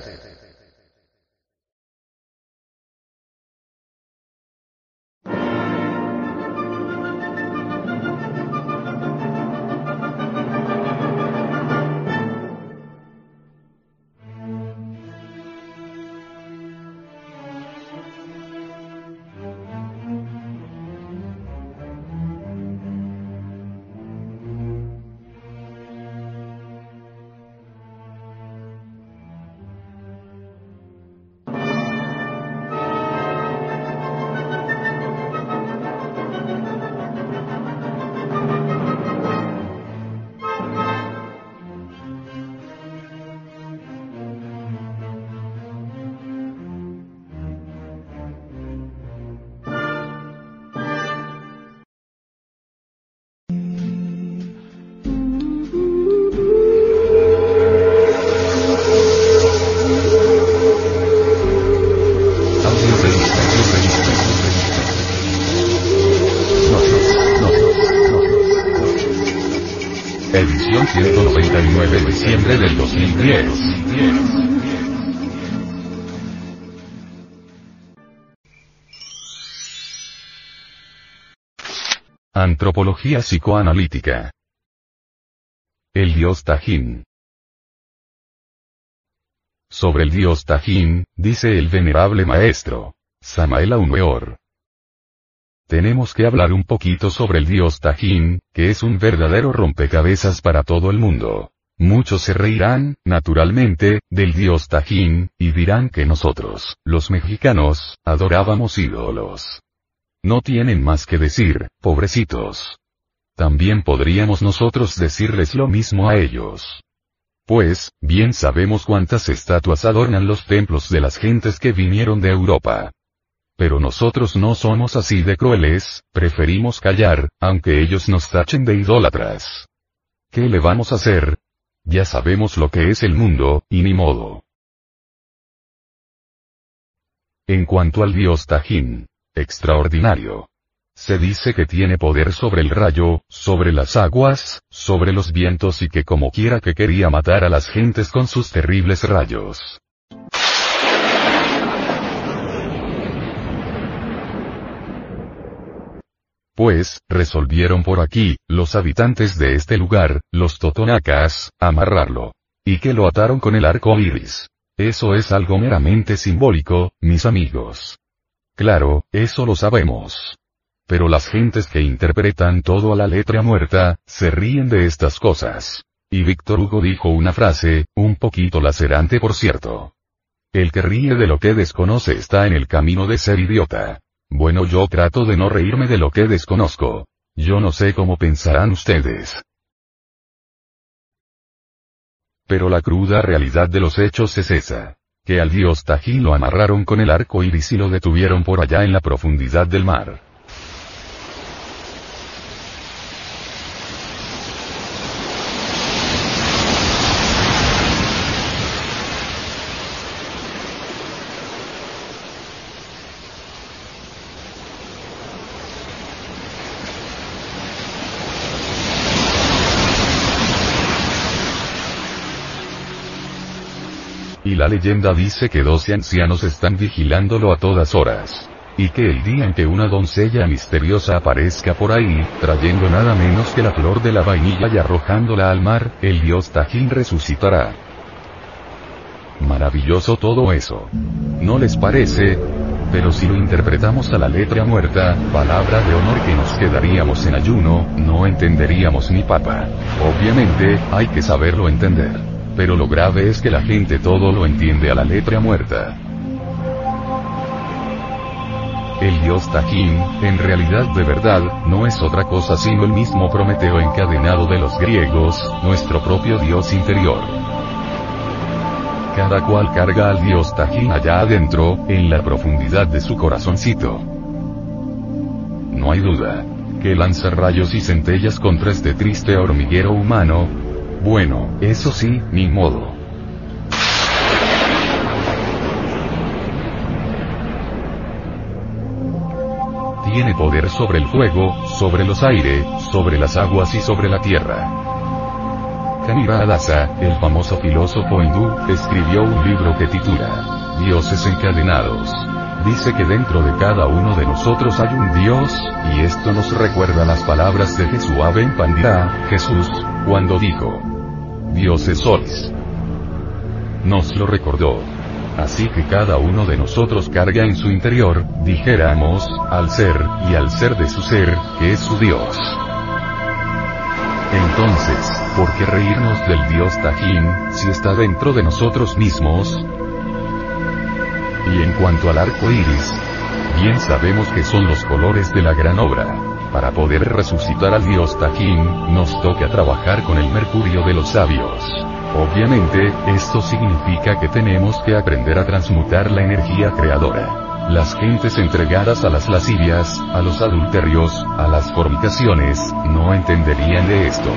Diciembre del 2010. Antropología psicoanalítica. El dios Tajín. Sobre el dios Tajín, dice el venerable maestro, Samael Aumeor. Tenemos que hablar un poquito sobre el dios Tajín, que es un verdadero rompecabezas para todo el mundo. Muchos se reirán, naturalmente, del dios Tajín, y dirán que nosotros, los mexicanos, adorábamos ídolos. No tienen más que decir, pobrecitos. También podríamos nosotros decirles lo mismo a ellos. Pues, bien sabemos cuántas estatuas adornan los templos de las gentes que vinieron de Europa. Pero nosotros no somos así de crueles, preferimos callar, aunque ellos nos tachen de idólatras. ¿Qué le vamos a hacer? Ya sabemos lo que es el mundo, y ni modo. En cuanto al dios Tajín, extraordinario. Se dice que tiene poder sobre el rayo, sobre las aguas, sobre los vientos y que como quiera que quería matar a las gentes con sus terribles rayos. Pues, resolvieron por aquí, los habitantes de este lugar, los totonacas, amarrarlo. Y que lo ataron con el arco iris. Eso es algo meramente simbólico, mis amigos. Claro, eso lo sabemos. Pero las gentes que interpretan todo a la letra muerta, se ríen de estas cosas. Y Víctor Hugo dijo una frase, un poquito lacerante por cierto. El que ríe de lo que desconoce está en el camino de ser idiota. Bueno, yo trato de no reírme de lo que desconozco. Yo no sé cómo pensarán ustedes. Pero la cruda realidad de los hechos es esa. Que al dios Tajín lo amarraron con el arco iris y lo detuvieron por allá en la profundidad del mar. Leyenda dice que doce ancianos están vigilándolo a todas horas. Y que el día en que una doncella misteriosa aparezca por ahí, trayendo nada menos que la flor de la vainilla y arrojándola al mar, el dios Tajín resucitará. Maravilloso todo eso. ¿No les parece? Pero si lo interpretamos a la letra muerta, palabra de honor que nos quedaríamos en ayuno, no entenderíamos ni papa. Obviamente, hay que saberlo entender. Pero lo grave es que la gente todo lo entiende a la letra muerta. El dios Tajín, en realidad de verdad, no es otra cosa sino el mismo Prometeo encadenado de los griegos, nuestro propio dios interior. Cada cual carga al dios Tajín allá adentro, en la profundidad de su corazoncito. No hay duda. Que lanza rayos y centellas contra este triste hormiguero humano. Bueno, eso sí, ni modo. Tiene poder sobre el fuego, sobre los aires, sobre las aguas y sobre la tierra. Kamira Adasa, el famoso filósofo hindú, escribió un libro que titula Dioses encadenados. Dice que dentro de cada uno de nosotros hay un Dios, y esto nos recuerda las palabras de Jesús Ben Pandira, Jesús, cuando dijo, Dioses sois. Nos lo recordó. Así que cada uno de nosotros carga en su interior, dijéramos, al ser, y al ser de su ser, que es su Dios. Entonces, ¿por qué reírnos del dios Tajín, si está dentro de nosotros mismos? Y en cuanto al arco iris, bien sabemos que son los colores de la gran obra. Para poder resucitar al dios Tajín, nos toca trabajar con el mercurio de los sabios. Obviamente, esto significa que tenemos que aprender a transmutar la energía creadora. Las gentes entregadas a las lascivias, a los adulterios, a las fornicaciones, no entenderían de esto.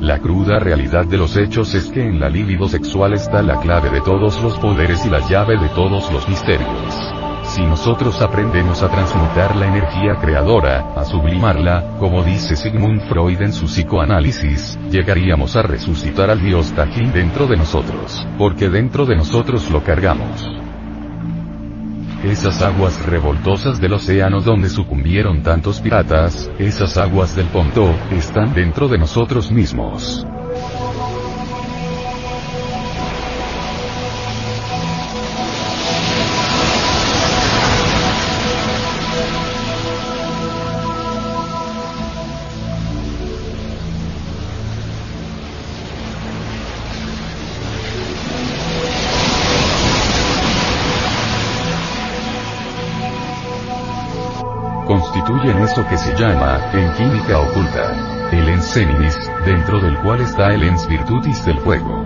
La cruda realidad de los hechos es que en la libido sexual está la clave de todos los poderes y la llave de todos los misterios. Si nosotros aprendemos a transmutar la energía creadora, a sublimarla, como dice Sigmund Freud en su psicoanálisis, llegaríamos a resucitar al dios Tajin dentro de nosotros, porque dentro de nosotros lo cargamos. Esas aguas revoltosas del océano donde sucumbieron tantos piratas, esas aguas del Ponto, están dentro de nosotros mismos. Constituyen eso que se llama, en química oculta, el ens dentro del cual está el ens virtutis del fuego.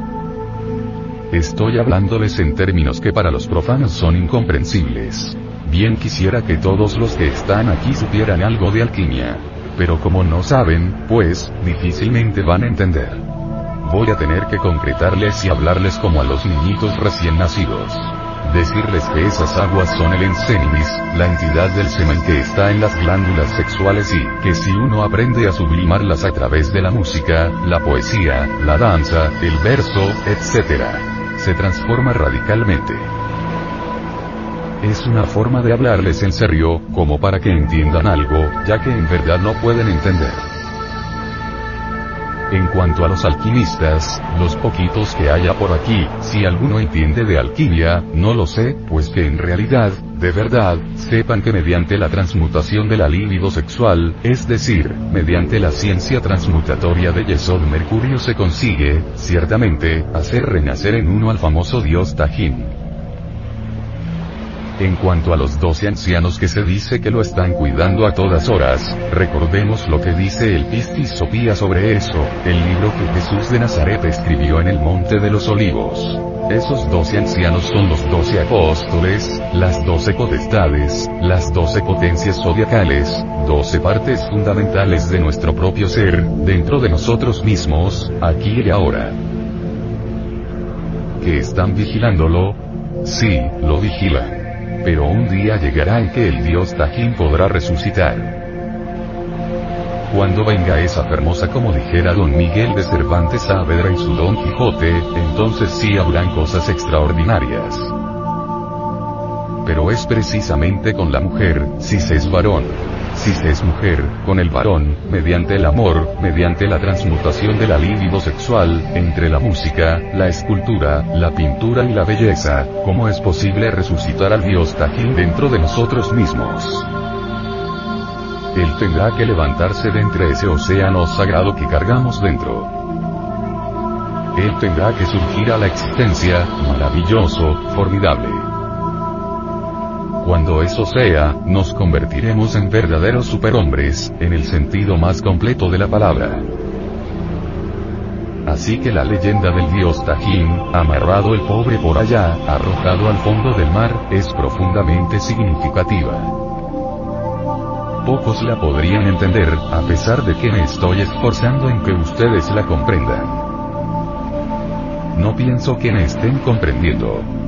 Estoy hablándoles en términos que para los profanos son incomprensibles. Bien quisiera que todos los que están aquí supieran algo de alquimia. Pero como no saben, pues, difícilmente van a entender. Voy a tener que concretarles y hablarles como a los niñitos recién nacidos decirles que esas aguas son el ensenimis, la entidad del semen que está en las glándulas sexuales y que si uno aprende a sublimarlas a través de la música, la poesía, la danza, el verso, etc., se transforma radicalmente. Es una forma de hablarles en serio, como para que entiendan algo, ya que en verdad no pueden entender. En cuanto a los alquimistas, los poquitos que haya por aquí, si alguno entiende de alquimia, no lo sé, pues que en realidad, de verdad, sepan que mediante la transmutación del libido sexual, es decir, mediante la ciencia transmutatoria de Yesod Mercurio se consigue, ciertamente, hacer renacer en uno al famoso dios Tajin. En cuanto a los doce ancianos que se dice que lo están cuidando a todas horas, recordemos lo que dice el Pistis sobre eso, el libro que Jesús de Nazaret escribió en el Monte de los Olivos. Esos doce ancianos son los doce apóstoles, las doce potestades, las doce potencias zodiacales, doce partes fundamentales de nuestro propio ser, dentro de nosotros mismos, aquí y ahora. ¿Que están vigilándolo? Sí, lo vigilan pero un día llegará en que el dios Tajín podrá resucitar. Cuando venga esa hermosa como dijera don Miguel de Cervantes Saavedra y su don Quijote, entonces sí habrán cosas extraordinarias. Pero es precisamente con la mujer, si se es varón. Si se es mujer, con el varón, mediante el amor, mediante la transmutación del libido sexual, entre la música, la escultura, la pintura y la belleza, ¿cómo es posible resucitar al dios Tajil dentro de nosotros mismos? Él tendrá que levantarse de entre ese océano sagrado que cargamos dentro. Él tendrá que surgir a la existencia, maravilloso, formidable. Cuando eso sea, nos convertiremos en verdaderos superhombres, en el sentido más completo de la palabra. Así que la leyenda del dios Tajín, amarrado el pobre por allá, arrojado al fondo del mar, es profundamente significativa. Pocos la podrían entender, a pesar de que me estoy esforzando en que ustedes la comprendan. No pienso que me estén comprendiendo.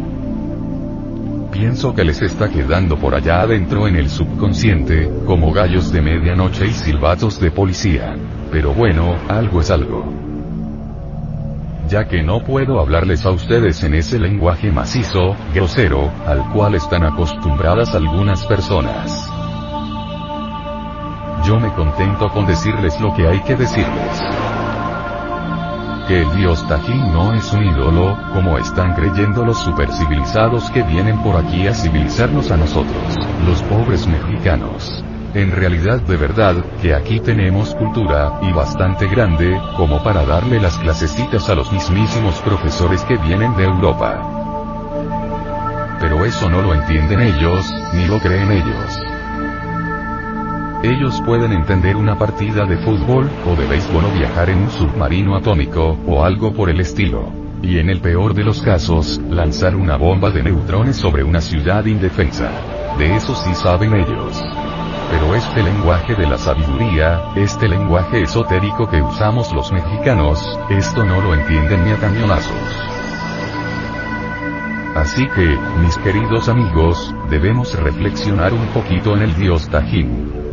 Pienso que les está quedando por allá adentro en el subconsciente, como gallos de medianoche y silbatos de policía. Pero bueno, algo es algo. Ya que no puedo hablarles a ustedes en ese lenguaje macizo, grosero, al cual están acostumbradas algunas personas. Yo me contento con decirles lo que hay que decirles que el dios Tajín no es un ídolo, como están creyendo los supercivilizados que vienen por aquí a civilizarnos a nosotros, los pobres mexicanos. En realidad de verdad, que aquí tenemos cultura, y bastante grande, como para darle las clasecitas a los mismísimos profesores que vienen de Europa. Pero eso no lo entienden ellos, ni lo creen ellos. Ellos pueden entender una partida de fútbol, o de béisbol o viajar en un submarino atómico, o algo por el estilo. Y en el peor de los casos, lanzar una bomba de neutrones sobre una ciudad indefensa. De eso sí saben ellos. Pero este lenguaje de la sabiduría, este lenguaje esotérico que usamos los mexicanos, esto no lo entienden ni a cañonazos. Así que, mis queridos amigos, debemos reflexionar un poquito en el dios Tajín.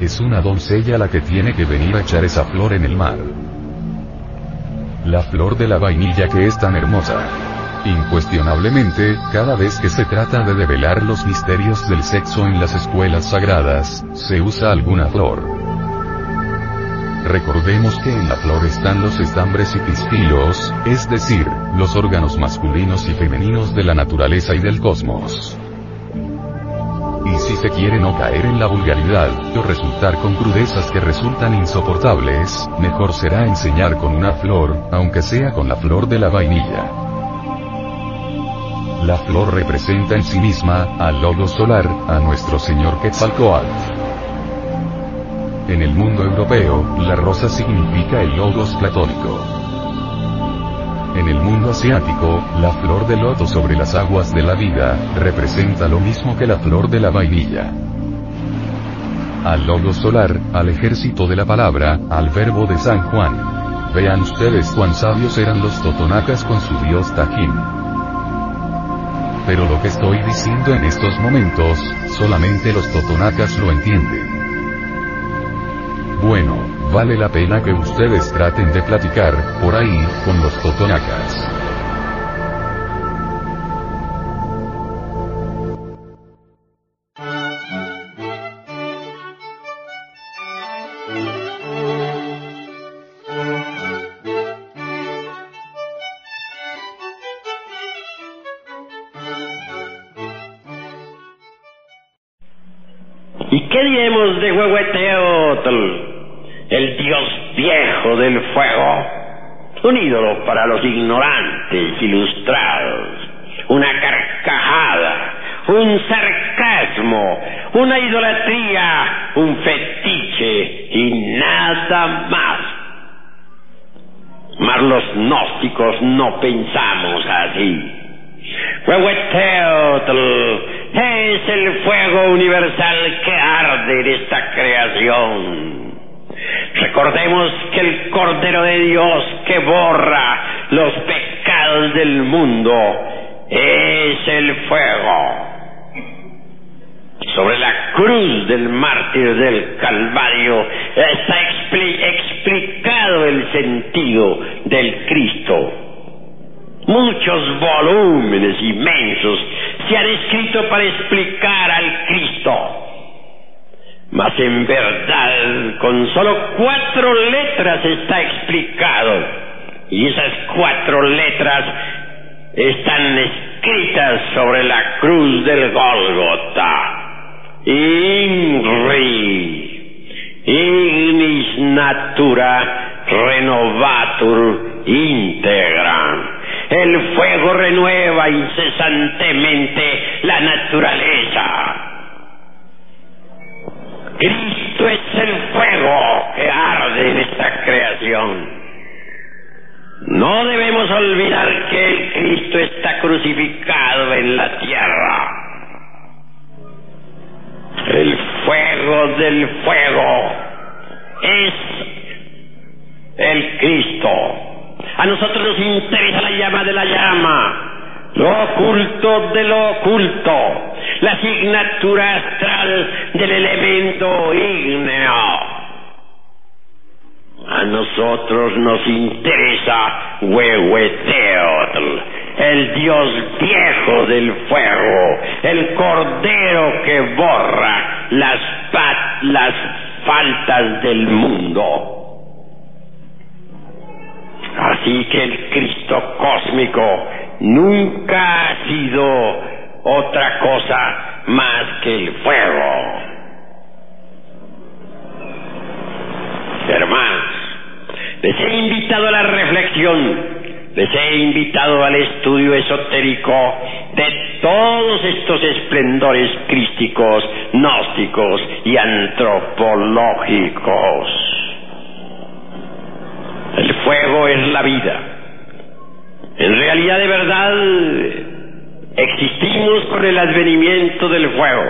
Es una doncella la que tiene que venir a echar esa flor en el mar. La flor de la vainilla que es tan hermosa. Incuestionablemente, cada vez que se trata de develar los misterios del sexo en las escuelas sagradas, se usa alguna flor. Recordemos que en la flor están los estambres y pistilos, es decir, los órganos masculinos y femeninos de la naturaleza y del cosmos. Y si se quiere no caer en la vulgaridad, o resultar con crudezas que resultan insoportables, mejor será enseñar con una flor, aunque sea con la flor de la vainilla. La flor representa en sí misma, al logo solar, a nuestro señor Quetzalcoatl. En el mundo europeo, la rosa significa el logos platónico. En el mundo asiático, la flor de loto sobre las aguas de la vida, representa lo mismo que la flor de la vainilla. Al logo solar, al ejército de la palabra, al verbo de San Juan. Vean ustedes cuán sabios eran los totonacas con su dios Tajín. Pero lo que estoy diciendo en estos momentos, solamente los totonacas lo entienden. Bueno, vale la pena que ustedes traten de platicar, por ahí, con los totonacas. ¿Y qué diremos de Huehueteotl, el dios viejo del fuego? Un ídolo para los ignorantes ilustrados, una carcajada, un sarcasmo, una idolatría, un fetiche y nada más. Mas los gnósticos no pensamos así. Huehueteotl es el fuego universal que arde en esta creación. Recordemos que el Cordero de Dios que borra los pecados del mundo es el fuego. Sobre la cruz del mártir del Calvario está expli- explicado el sentido del Cristo. Muchos volúmenes inmensos se han escrito para explicar al Cristo. Mas en verdad, con solo cuatro letras está explicado. Y esas cuatro letras están escritas sobre la cruz del Gólgota. Inri, ignis natura renovatur integra. El fuego renueva incesantemente la naturaleza. Cristo es el fuego que arde en esta creación. No debemos olvidar que el Cristo está crucificado en la tierra. El fuego del fuego es el Cristo. A nosotros nos interesa la llama de la llama, lo oculto de lo oculto, la asignatura astral del elemento ígneo. A nosotros nos interesa Huehueteotl, el dios viejo del fuego, el cordero que borra las, las faltas del mundo. Así que el Cristo cósmico nunca ha sido otra cosa más que el fuego. Hermanos, les he invitado a la reflexión, les he invitado al estudio esotérico de todos estos esplendores crísticos, gnósticos y antropológicos. El fuego es la vida. En realidad de verdad existimos con el advenimiento del fuego.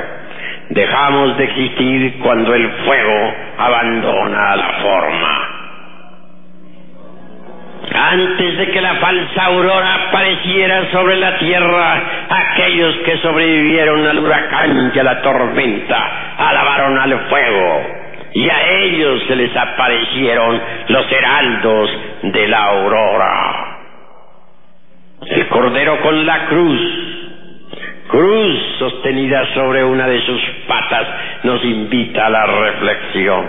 Dejamos de existir cuando el fuego abandona la forma. Antes de que la falsa aurora apareciera sobre la tierra, aquellos que sobrevivieron al huracán y a la tormenta alabaron al fuego, y a ellos se les aparecieron los heraldos de la aurora. El cordero con la cruz, cruz sostenida sobre una de sus patas, nos invita a la reflexión.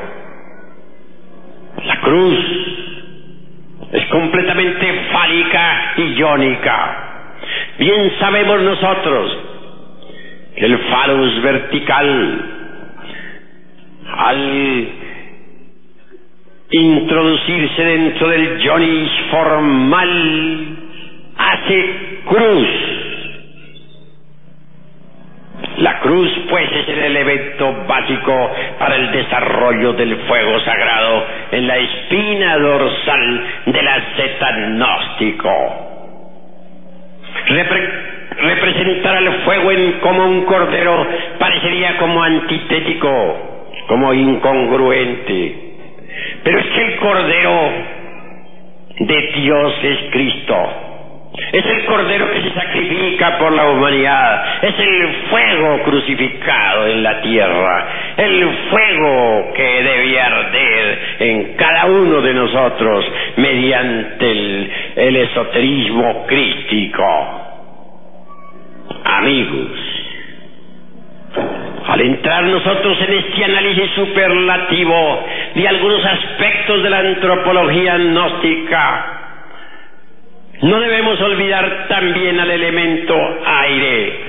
La cruz es completamente fálica y iónica. Bien sabemos nosotros que el falus vertical, al introducirse dentro del yonis formal, hace cruz. La cruz, pues, es el elemento básico para el desarrollo del fuego sagrado en la espina dorsal del asceta gnóstico. representar al fuego en, como un cordero parecería como antitético, como incongruente. Pero es que el cordero de Dios es Cristo. Es el cordero que se sacrifica por la humanidad. Es el fuego crucificado en la tierra. El fuego que debe arder en cada uno de nosotros mediante el, esoterismo crístico. Amigos, al entrar nosotros en este análisis superlativo de algunos aspectos de la antropología gnóstica, no debemos olvidar también al elemento aire.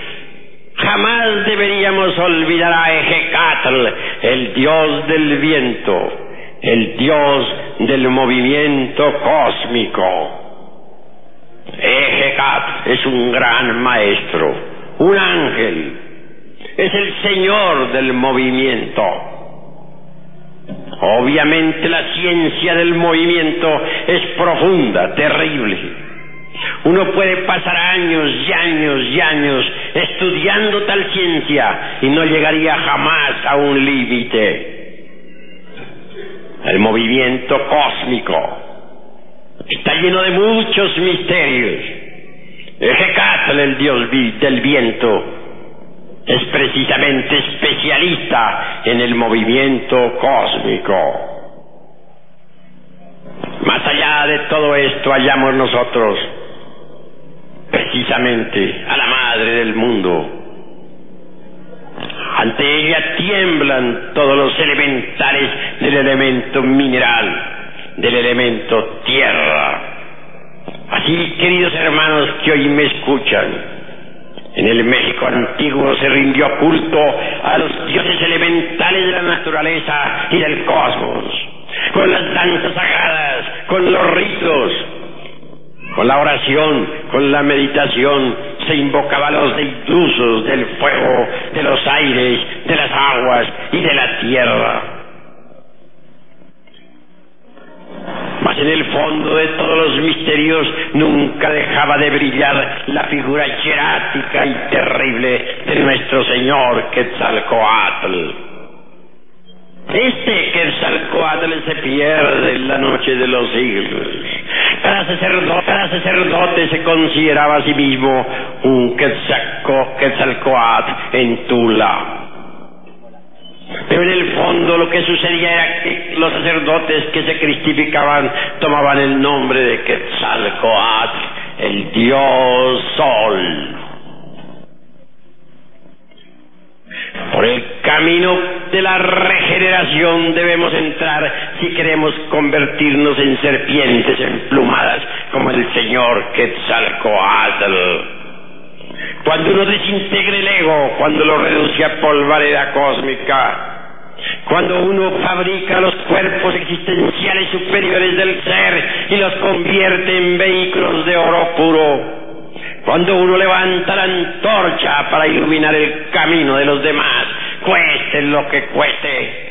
Jamás deberíamos olvidar a Ejecatl, el dios del viento, el dios del movimiento cósmico. Ejecatl es un gran maestro, un ángel, es el señor del movimiento. Obviamente la ciencia del movimiento es profunda, terrible. Uno puede pasar años y años y años estudiando tal ciencia y no llegaría jamás a un límite. El movimiento cósmico está lleno de muchos misterios. Ejecatl, el dios del viento, es precisamente especialista en el movimiento cósmico. Más allá de todo esto hallamos nosotros precisamente a la madre del mundo. Ante ella tiemblan todos los elementales del elemento mineral, del elemento tierra. Así, queridos hermanos que hoy me escuchan, en el México antiguo se rindió culto a los dioses elementales de la naturaleza y del cosmos, con las danzas sagradas, con los ritos, con la oración, con la meditación, se invocaba a los deitusos del fuego, de los aires, de las aguas y de la tierra. Mas en el fondo de todos los misterios nunca dejaba de brillar la figura hierática y terrible de nuestro Señor Quetzalcoatl. Este Quetzalcoatl se pierde en la noche de los siglos. Cada sacerdote, se consideraba a sí mismo un Quetzalcoatl en Tula. Pero en el fondo lo que sucedía era que los sacerdotes que se cristificaban tomaban el nombre de Quetzalcoatl, el dios sol. Por el camino de la regeneración debemos entrar si queremos convertirnos en serpientes emplumadas como el Señor Quetzalcoatl. Cuando uno desintegra el ego, cuando lo reduce a polvareda cósmica, cuando uno fabrica los cuerpos existenciales superiores del ser y los convierte en vehículos de oro puro, cuando uno levanta la antorcha para iluminar el camino de los demás, cueste lo que cueste,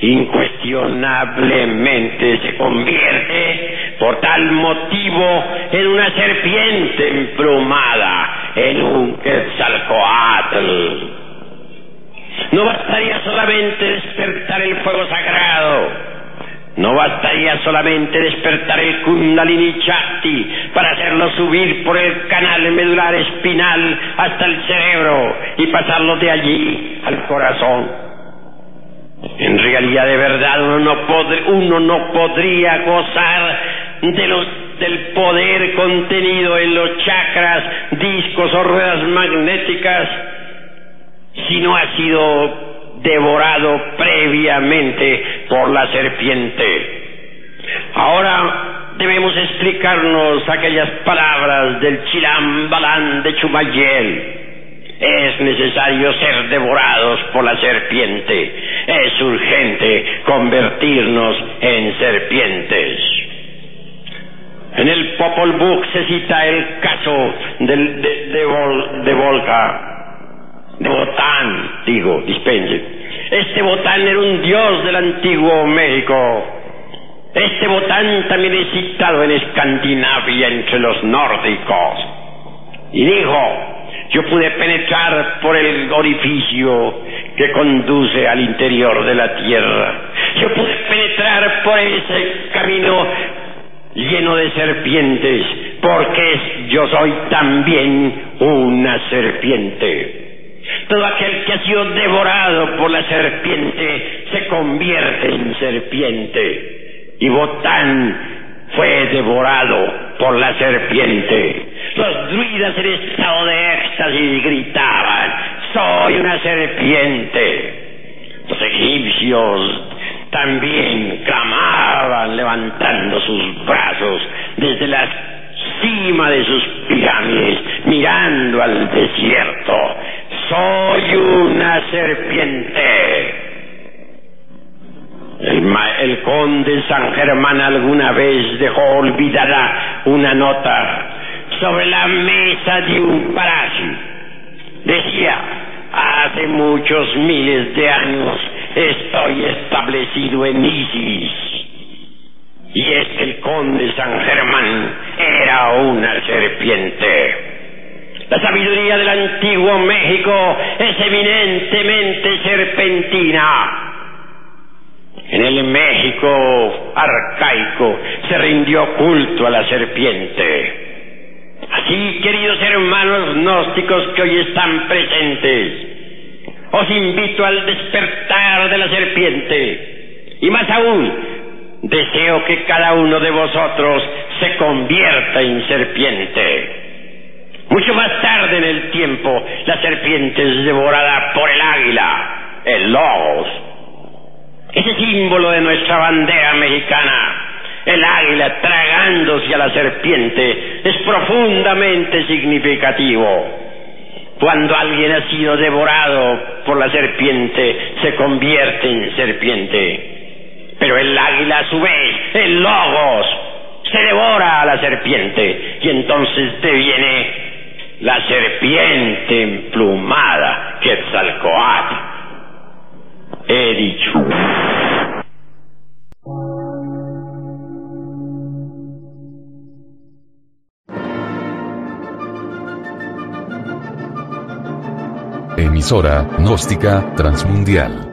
incuestionablemente se convierte por tal motivo en una serpiente emplumada, en un quetzalcoatl. No bastaría solamente despertar el fuego sagrado, no bastaría solamente despertar el Kundalini Chakti para hacerlo subir por el canal medular espinal hasta el cerebro y pasarlo de allí al corazón. En realidad, de verdad, uno no, podría gozar del poder contenido en los chakras, discos o ruedas magnéticas si no ha sido devorado previamente por la serpiente. Ahora debemos explicarnos aquellas palabras del Chilambalán de Chumayel es necesario ser devorados por la serpiente. Es urgente convertirnos en serpientes. En el Popol Vuh se cita el caso del, de, de, Volca, Botán, digo, dispense. Este Botán era un dios del antiguo México. Este Botán también es citado en Escandinavia entre los nórdicos. Y dijo, yo pude penetrar por el orificio que conduce al interior de la tierra. Yo pude penetrar por ese camino lleno de serpientes, porque yo soy también una serpiente. Todo aquel que ha sido devorado por la serpiente se convierte en serpiente. Y Botán fue devorado por la serpiente. Los druidas en estado de éxtasis gritaban, soy una serpiente. Los egipcios también clamaban levantando sus brazos desde la cima de sus pirámides, mirando al desierto. Soy una serpiente. El, conde San Germán alguna vez dejó olvidada una nota sobre la mesa de un palacio. Decía, hace muchos miles de años estoy establecido en Isis. Y es que el conde San Germán era una serpiente. La sabiduría del antiguo México es eminentemente serpentina. En el México arcaico se rindió culto a la serpiente. Así, queridos hermanos gnósticos que hoy están presentes, os invito al despertar de la serpiente. Y más aún, deseo que cada uno de vosotros se convierta en serpiente. Mucho más tarde en el tiempo, la serpiente es devorada por el águila, el logos. Ese símbolo de nuestra bandera mexicana el águila tragándose a la serpiente es profundamente significativo. Cuando alguien ha sido devorado por la serpiente, se convierte en serpiente. Pero el águila a su vez, el logos, se devora a la serpiente y entonces deviene la serpiente emplumada Quetzalcoatl. He dicho. Emisora Gnóstica Transmundial.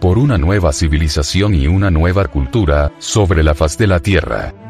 Por una nueva civilización y una nueva cultura sobre la faz de la Tierra.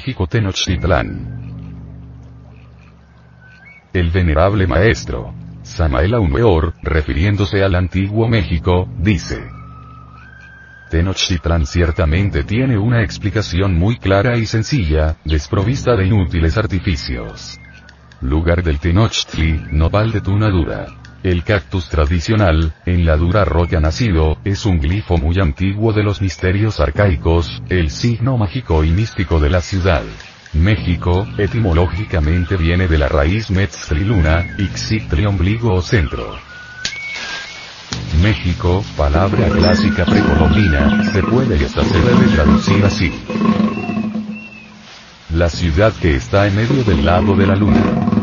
México Tenochtitlán. El venerable maestro, Samael Aumeor, refiriéndose al antiguo México, dice. Tenochtitlán ciertamente tiene una explicación muy clara y sencilla, desprovista de inútiles artificios. Lugar del Tenochtli, nopal de tuna dura. El cactus tradicional, en la dura roca nacido, es un glifo muy antiguo de los misterios arcaicos, el signo mágico y místico de la ciudad. México, etimológicamente viene de la raíz metztriluna, ixitli ombligo o centro. México, palabra clásica precolombina, se puede y hasta se debe traducir así. La ciudad que está en medio del lado de la luna.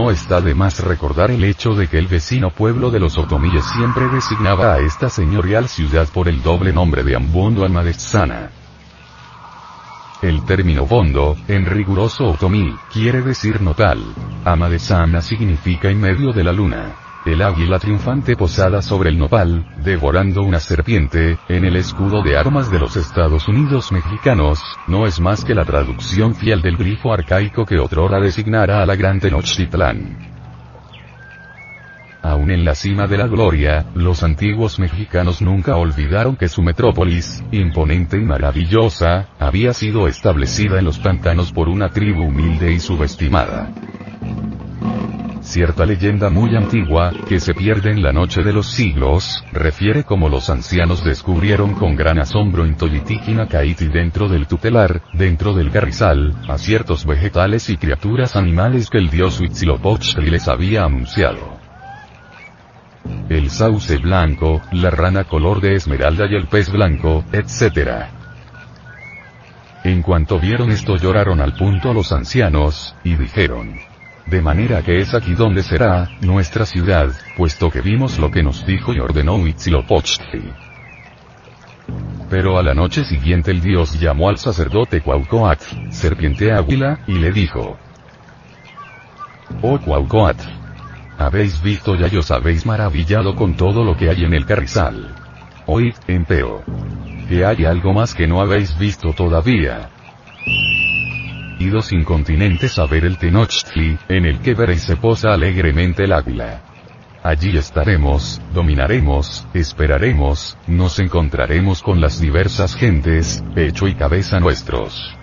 No está de más recordar el hecho de que el vecino pueblo de los otomíes siempre designaba a esta señorial ciudad por el doble nombre de Ambondo Amadezana. El término bondo, en riguroso otomí, quiere decir notal. Amadezana significa en medio de la luna. El águila triunfante posada sobre el nopal, devorando una serpiente, en el escudo de armas de los Estados Unidos mexicanos, no es más que la traducción fiel del grifo arcaico que otrora designara a la gran Tenochtitlán. Aún en la cima de la gloria, los antiguos mexicanos nunca olvidaron que su metrópolis, imponente y maravillosa, había sido establecida en los pantanos por una tribu humilde y subestimada. Cierta leyenda muy antigua, que se pierde en la noche de los siglos, refiere cómo los ancianos descubrieron con gran asombro en Toyitiquinacaiti dentro del tutelar, dentro del garrizal, a ciertos vegetales y criaturas animales que el dios Huitzilopochtli les había anunciado. El sauce blanco, la rana color de esmeralda y el pez blanco, etc. En cuanto vieron esto lloraron al punto los ancianos, y dijeron, de manera que es aquí donde será, nuestra ciudad, puesto que vimos lo que nos dijo y ordenó Huitzilopochtli. Pero a la noche siguiente el dios llamó al sacerdote Cuaucoatl, serpiente águila, y le dijo, Oh Cuaucoatl, habéis visto ya y os habéis maravillado con todo lo que hay en el carrizal. Hoy, empeo. Que hay algo más que no habéis visto todavía. Idos incontinentes a ver el Tenochtli, en el que veréis se posa alegremente el águila. Allí estaremos, dominaremos, esperaremos, nos encontraremos con las diversas gentes, pecho y cabeza nuestros.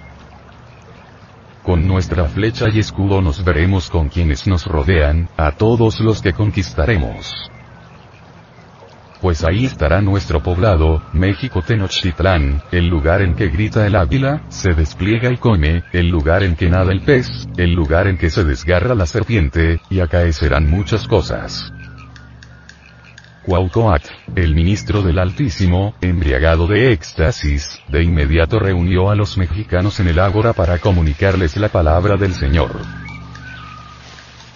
Con nuestra flecha y escudo nos veremos con quienes nos rodean, a todos los que conquistaremos. Pues ahí estará nuestro poblado, México Tenochtitlán, el lugar en que grita el águila, se despliega y come, el lugar en que nada el pez, el lugar en que se desgarra la serpiente, y acaecerán muchas cosas. Cuauhcoatl, el ministro del Altísimo, embriagado de éxtasis, de inmediato reunió a los mexicanos en el ágora para comunicarles la palabra del Señor.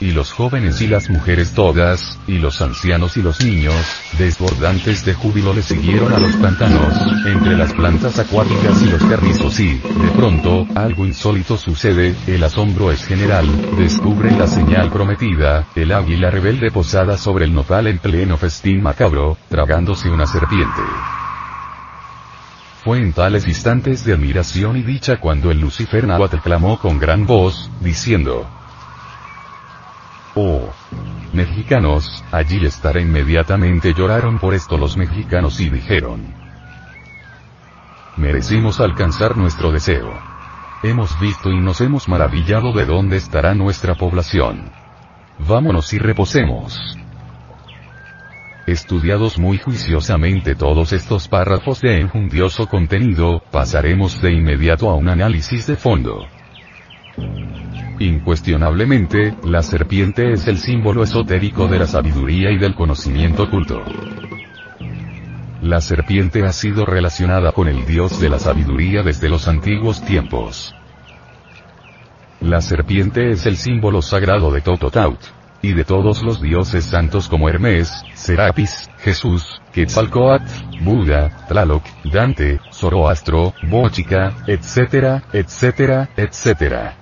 Y los jóvenes y las mujeres todas, y los ancianos y los niños, desbordantes de júbilo le siguieron a los pantanos, entre las plantas acuáticas y los carrizos y, de pronto, algo insólito sucede, el asombro es general, descubren la señal prometida, el águila rebelde posada sobre el nopal en pleno festín macabro, tragándose una serpiente. Fue en tales instantes de admiración y dicha cuando el Lucifer Nahuatl clamó con gran voz, diciendo, Oh. Mexicanos, allí estaré inmediatamente lloraron por esto los mexicanos y dijeron. Merecimos alcanzar nuestro deseo. Hemos visto y nos hemos maravillado de dónde estará nuestra población. Vámonos y reposemos. Estudiados muy juiciosamente todos estos párrafos de enjundioso contenido, pasaremos de inmediato a un análisis de fondo. Incuestionablemente, la serpiente es el símbolo esotérico de la sabiduría y del conocimiento oculto. La serpiente ha sido relacionada con el dios de la sabiduría desde los antiguos tiempos. La serpiente es el símbolo sagrado de Tototaut. Y de todos los dioses santos como Hermes, Serapis, Jesús, Quetzalcoatl, Buda, Tlaloc, Dante, Zoroastro, Bochica, etcétera, etcétera, etcétera.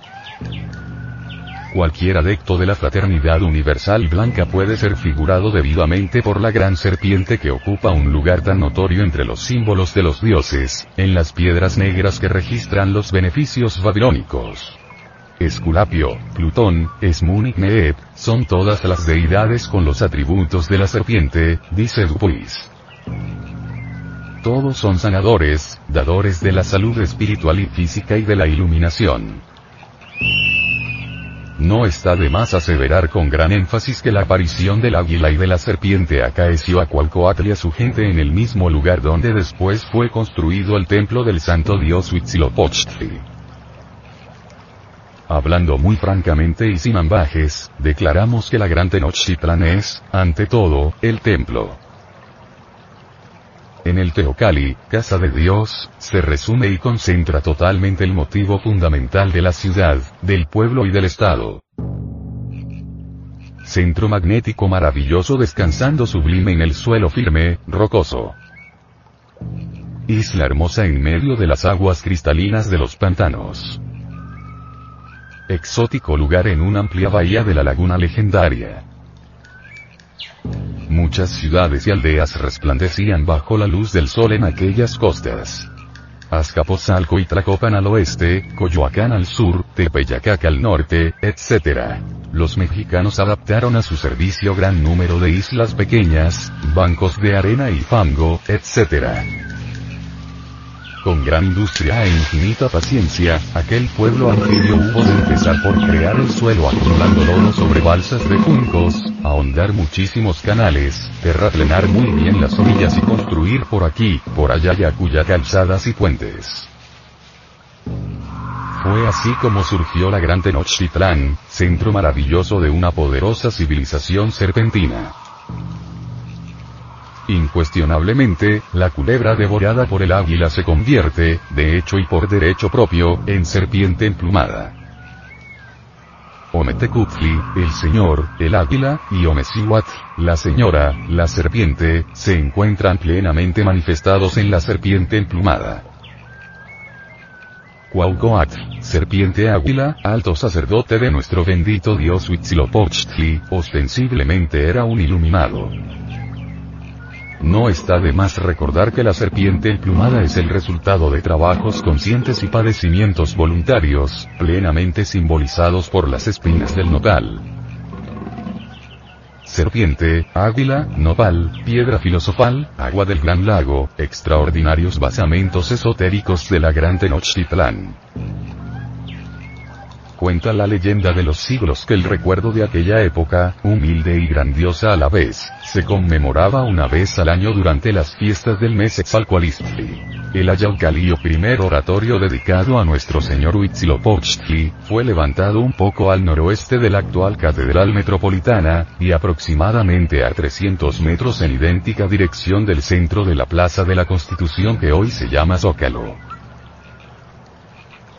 Cualquier adepto de la fraternidad universal blanca puede ser figurado debidamente por la gran serpiente que ocupa un lugar tan notorio entre los símbolos de los dioses, en las piedras negras que registran los beneficios babilónicos. Esculapio, Plutón, Esmun y son todas las deidades con los atributos de la serpiente, dice Dupuis. Todos son sanadores, dadores de la salud espiritual y física y de la iluminación. No está de más aseverar con gran énfasis que la aparición del águila y de la serpiente acaeció a Cualcoatl y a su gente en el mismo lugar donde después fue construido el templo del santo dios Huitzilopochtli. Hablando muy francamente y sin ambajes, declaramos que la gran Tenochtitlan es, ante todo, el templo. En el Teocali, Casa de Dios, se resume y concentra totalmente el motivo fundamental de la ciudad, del pueblo y del Estado. Centro magnético maravilloso descansando sublime en el suelo firme, rocoso. Isla hermosa en medio de las aguas cristalinas de los pantanos. Exótico lugar en una amplia bahía de la laguna legendaria. Muchas ciudades y aldeas resplandecían bajo la luz del sol en aquellas costas. Azcapotzalco y Tlacopan al oeste, Coyoacán al sur, Tepeyacac al norte, etc. Los mexicanos adaptaron a su servicio gran número de islas pequeñas, bancos de arena y fango, etc. Con gran industria e infinita paciencia, aquel pueblo anfibio hubo de empezar por crear el suelo acumulando lodo sobre balsas de juncos, ahondar muchísimos canales, terraplenar muy bien las orillas y construir por aquí, por allá y calzadas y puentes. Fue así como surgió la gran Tenochtitlán, centro maravilloso de una poderosa civilización serpentina. Incuestionablemente, la culebra devorada por el águila se convierte, de hecho y por derecho propio, en serpiente emplumada. Ometecutli, el señor, el águila, y Omecihuatl, la señora, la serpiente, se encuentran plenamente manifestados en la serpiente emplumada. Cuaucoatl, serpiente águila, alto sacerdote de nuestro bendito dios Huitzilopochtli, ostensiblemente era un iluminado. No está de más recordar que la serpiente emplumada es el resultado de trabajos conscientes y padecimientos voluntarios, plenamente simbolizados por las espinas del nopal serpiente, águila, nopal, piedra filosofal, agua del gran lago, extraordinarios basamentos esotéricos de la gran Tenochtitlán. Cuenta la leyenda de los siglos que el recuerdo de aquella época, humilde y grandiosa a la vez, se conmemoraba una vez al año durante las fiestas del mes Exalcoalistli. El Ayaucalío primer oratorio dedicado a nuestro señor Huitzilopochtli, fue levantado un poco al noroeste de la actual Catedral Metropolitana, y aproximadamente a 300 metros en idéntica dirección del centro de la Plaza de la Constitución que hoy se llama Zócalo.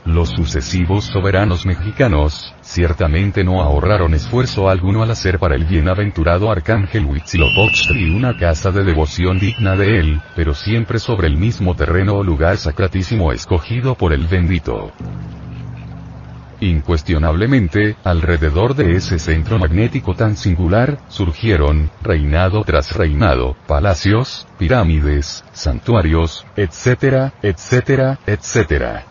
Los sucesivos soberanos mexicanos, ciertamente no ahorraron esfuerzo alguno al hacer para el bienaventurado arcángel Huitzilopochtli una casa de devoción digna de él, pero siempre sobre el mismo terreno o lugar sacratísimo escogido por el bendito. Incuestionablemente, alrededor de ese centro magnético tan singular, surgieron, reinado tras reinado, palacios, pirámides, santuarios, etcétera, etcétera, etcétera.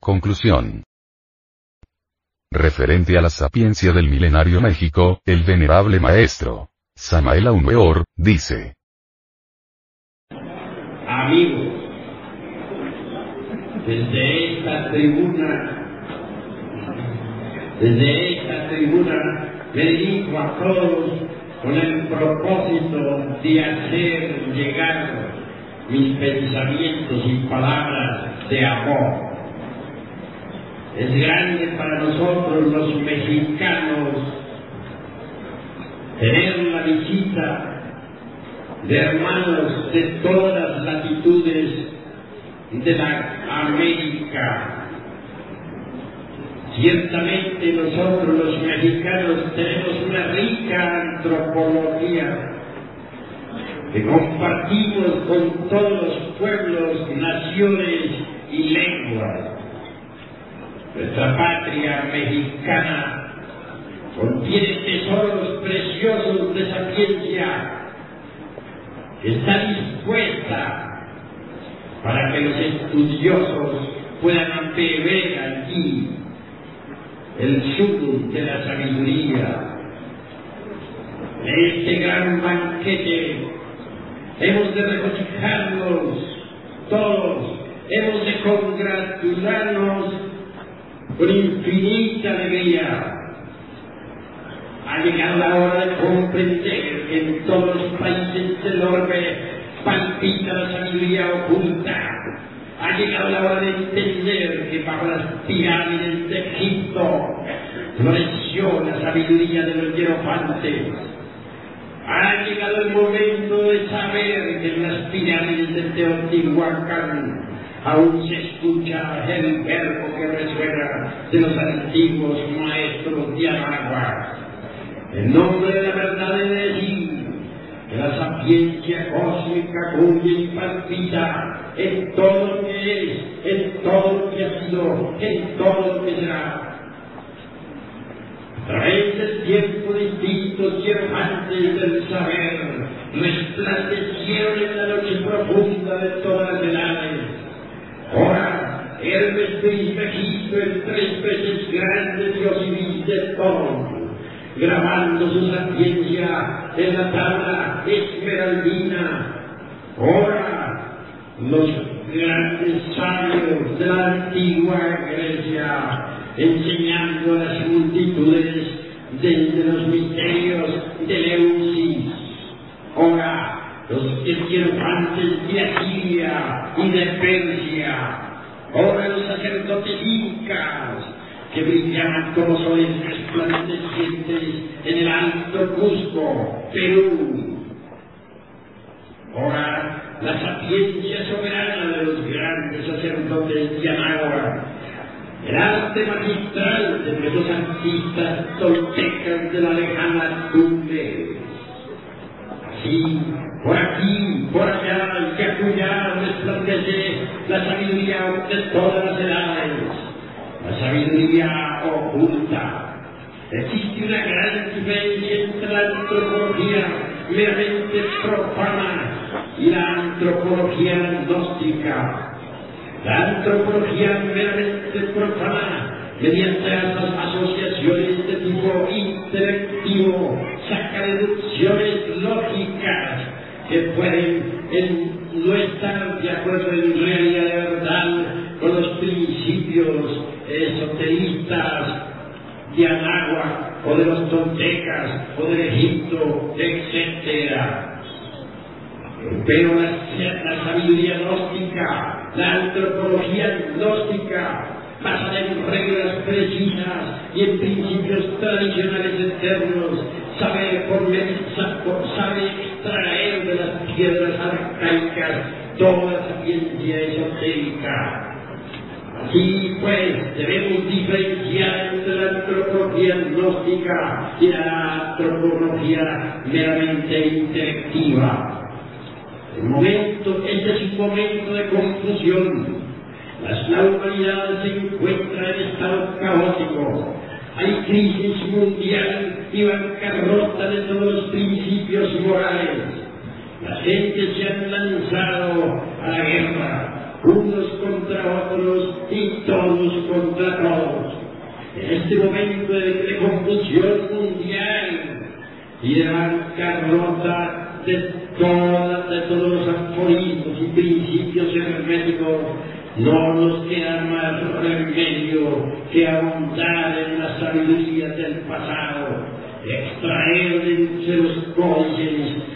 Conclusión. Referente a la sapiencia del milenario México, el venerable maestro, Samael Weor, dice. Amigos, desde esta tribuna desde esta tribuna le digo a todos con el propósito de hacer llegar mis pensamientos y palabras de amor. Es grande para nosotros los mexicanos tener la visita de hermanos de todas las latitudes de la América. Ciertamente nosotros los mexicanos tenemos una rica antropología que compartimos con todos los pueblos, naciones y lenguas. Nuestra patria mexicana contiene tesoros preciosos de sapiencia que está dispuesta para que los estudiosos puedan beber allí el sur de la sabiduría. En este gran banquete hemos de regocijarnos todos, hemos de congratularnos con infinita alegría. Ha llegado la hora de comprender que en todos los países del orbe palpita la sabiduría oculta. Ha llegado la hora de entender que bajo las pirámides de Egipto floreció la sabiduría de los hierofantes. Ha llegado el momento de saber que en las pirámides de Teotihuacán aún se escucha el verbo que resuena de los antiguos maestros de Anagua. En nombre de la verdad de decir la sapiencia cósmica cuya palpita en todo lo que es, en todo lo que ha sido, en todo lo que será. A través del tiempo distintos hierofantes del saber resplandecieron en la noche profunda de todas las edades Ahora, Hermes Trismegisto, el tres veces grande Dios y de todo, grabando su sapiencia en la tabla esmeraldina. Ahora, los grandes sabios de la antigua Grecia, enseñando a las multitudes desde los misterios de Leucis. Ahora, los hierofantes de Asiria y de Persia, ahora los sacerdotes incas, que brillaban como soles resplandecientes en el alto Cusco, Perú. Ahora la sapiencia soberana de los grandes sacerdotes de el arte magistral de nuestros artistas toltecas de la lejana Tumbe. Así, por aquí, por allá, y que acullá resplandece la sabiduría de todas las edades, la sabiduría oculta. Existe una gran diferencia entre la antropología meramente profana y la antropología gnóstica. La antropología meramente profana, mediante las asociaciones de tipo intelectivo, saca deducciones lógicas que pueden en, no estar de acuerdo en realidad de verdad con los principios esoteristas de Anáhuac o de los toltecas o del Egipto, etc. Pero la, la sabiduría gnóstica, la antropología gnóstica, basada en reglas precisas y en principios tradicionales eternos, sabe, por, sabe extraer piedras arcaicas toda ciencia esotérica. Así pues, debemos diferenciar entre la antropología gnóstica y la antropología meramente intelectiva. El momento, este es un momento de confusión. La humanidad se encuentra en estado caótico. Hay crisis mundial y bancarrota de todos los principios morales. La gente se han lanzado a la guerra, unos contra otros y todos contra todos. En este momento de, confusión mundial y de bancarrota de, todas, de todos los aforismos y principios herméticos, no nos queda más remedio que ahondar en las sabidurías del pasado, extraer de los códices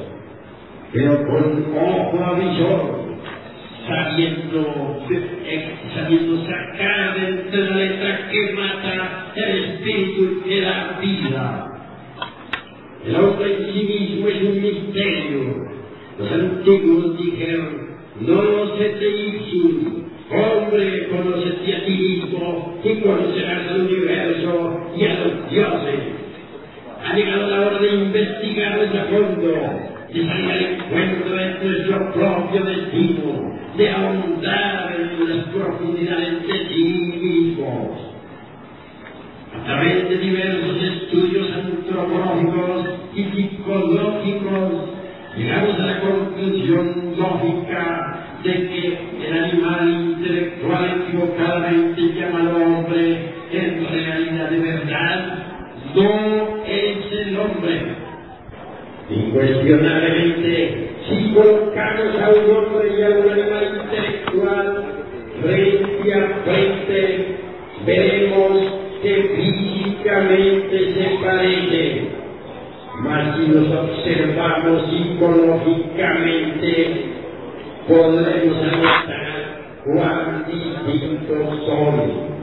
pero con ojo avisor, sabiendo, sabiendo sacar de entre la letra que mata el espíritu que da vida. El hombre en sí mismo es un misterio. Los antiguos dijeron, no se te ipsum, hombre, conócete a ti mismo y conocerás al universo y a los dioses. Ha llegado la hora de investigar a fondo, salir al encuentro de nuestro propio destino, de ahondar en las profundidades de sí mismos. A través de diversos estudios antropológicos y psicológicos, llegamos a la conclusión lógica de que el animal intelectual equivocadamente llamado hombre, en realidad de verdad, no es el hombre. Incuestionablemente, si colocamos a un hombre y a un animal intelectual frente a frente, veremos que físicamente se parecen, mas si los observamos psicológicamente, podremos anotar cuán distintos son.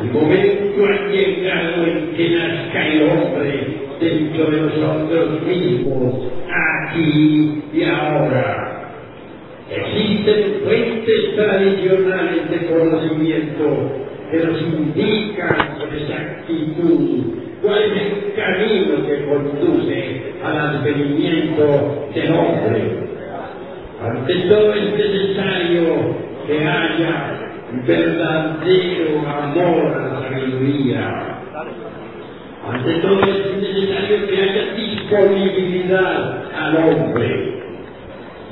El momento ha llegado en que nazca el hombre dentro de nosotros mismos, aquí y ahora. Existen fuentes tradicionales de conocimiento que nos indican con exactitud cuál es el camino que conduce al advenimiento del hombre. Ante todo es necesario que haya verdadero amor a la sabiduría. Ante todo es necesario que haya disponibilidad al hombre.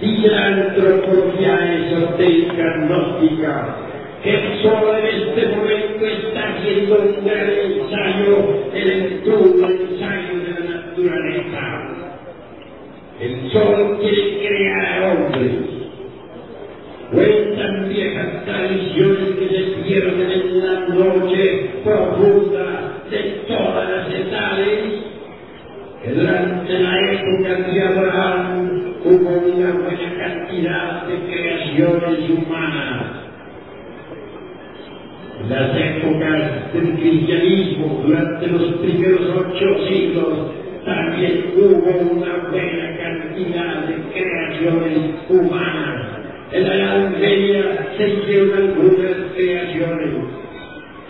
Dice la antropología esotérica gnóstica que solo en este momento está haciendo un gran ensayo, el entorno ensayo de la naturaleza. El sol quiere crear hombres. Cuentan viejas tradiciones que se pierden en la noche profunda de todas las edades, que durante la época de Abraham hubo una buena cantidad de creaciones humanas. En las épocas del cristianismo, durante los primeros ocho siglos, también hubo una buena cantidad de creaciones humanas. En la Edad Media se hicieron algunas creaciones.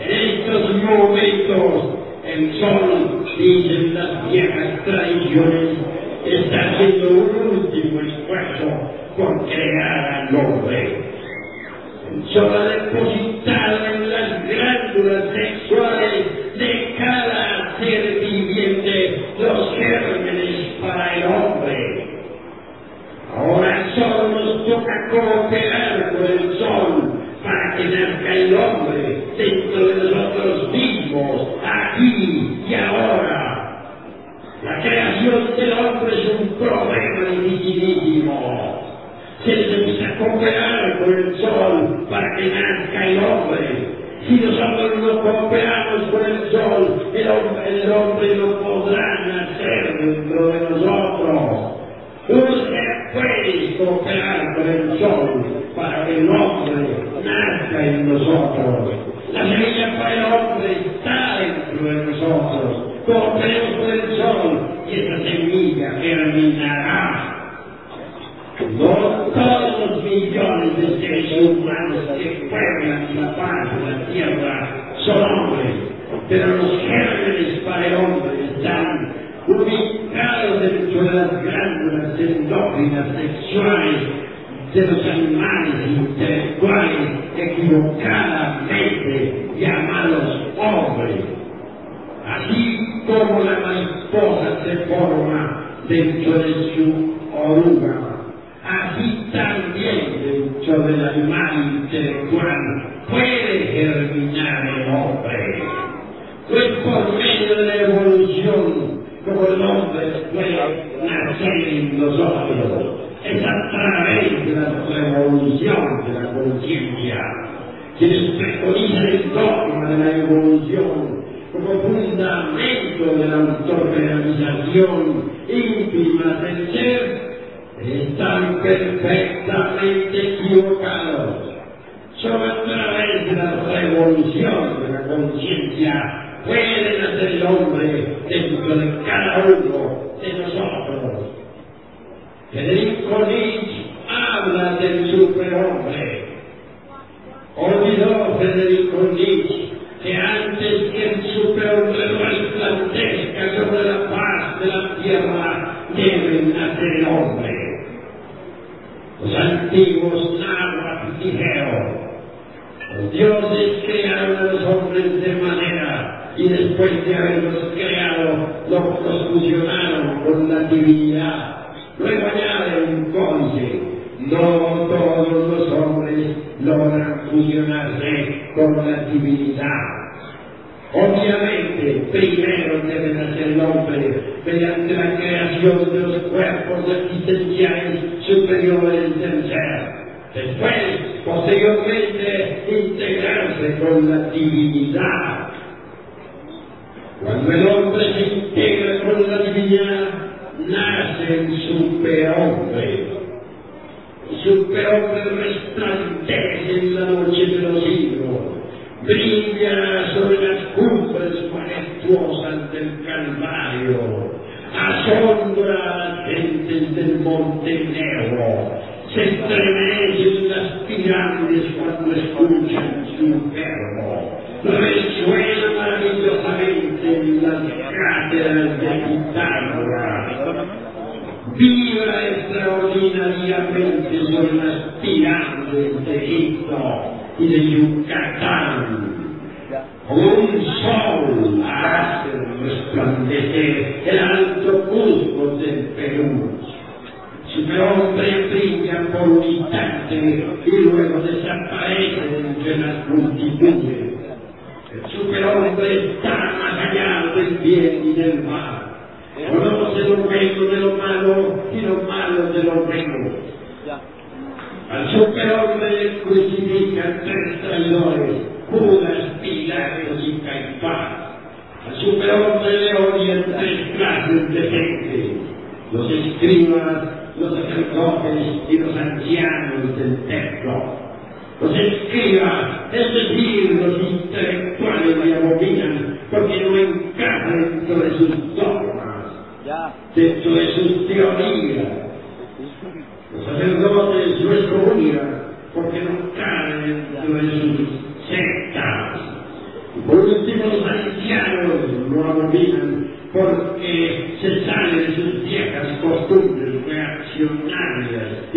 En estos momentos, el sol, dicen las viejas tradiciones, está haciendo un último esfuerzo por crear al hombre. El sol ha depositado en las glándulas sexuales de cada ser viviente los gérmenes para el hombre. Ahora solo nos toca cooperar con el sol para que nazca el hombre dentro de nosotros mismos, aquí y ahora. La creación del hombre es un problema dificilísimo. Se necesita cooperar con el sol para que nazca el hombre. Si nosotros no cooperamos con el sol, el el hombre no podrá nacer dentro de nosotros. Usted puede cooperar con el sol para que el hombre David Jones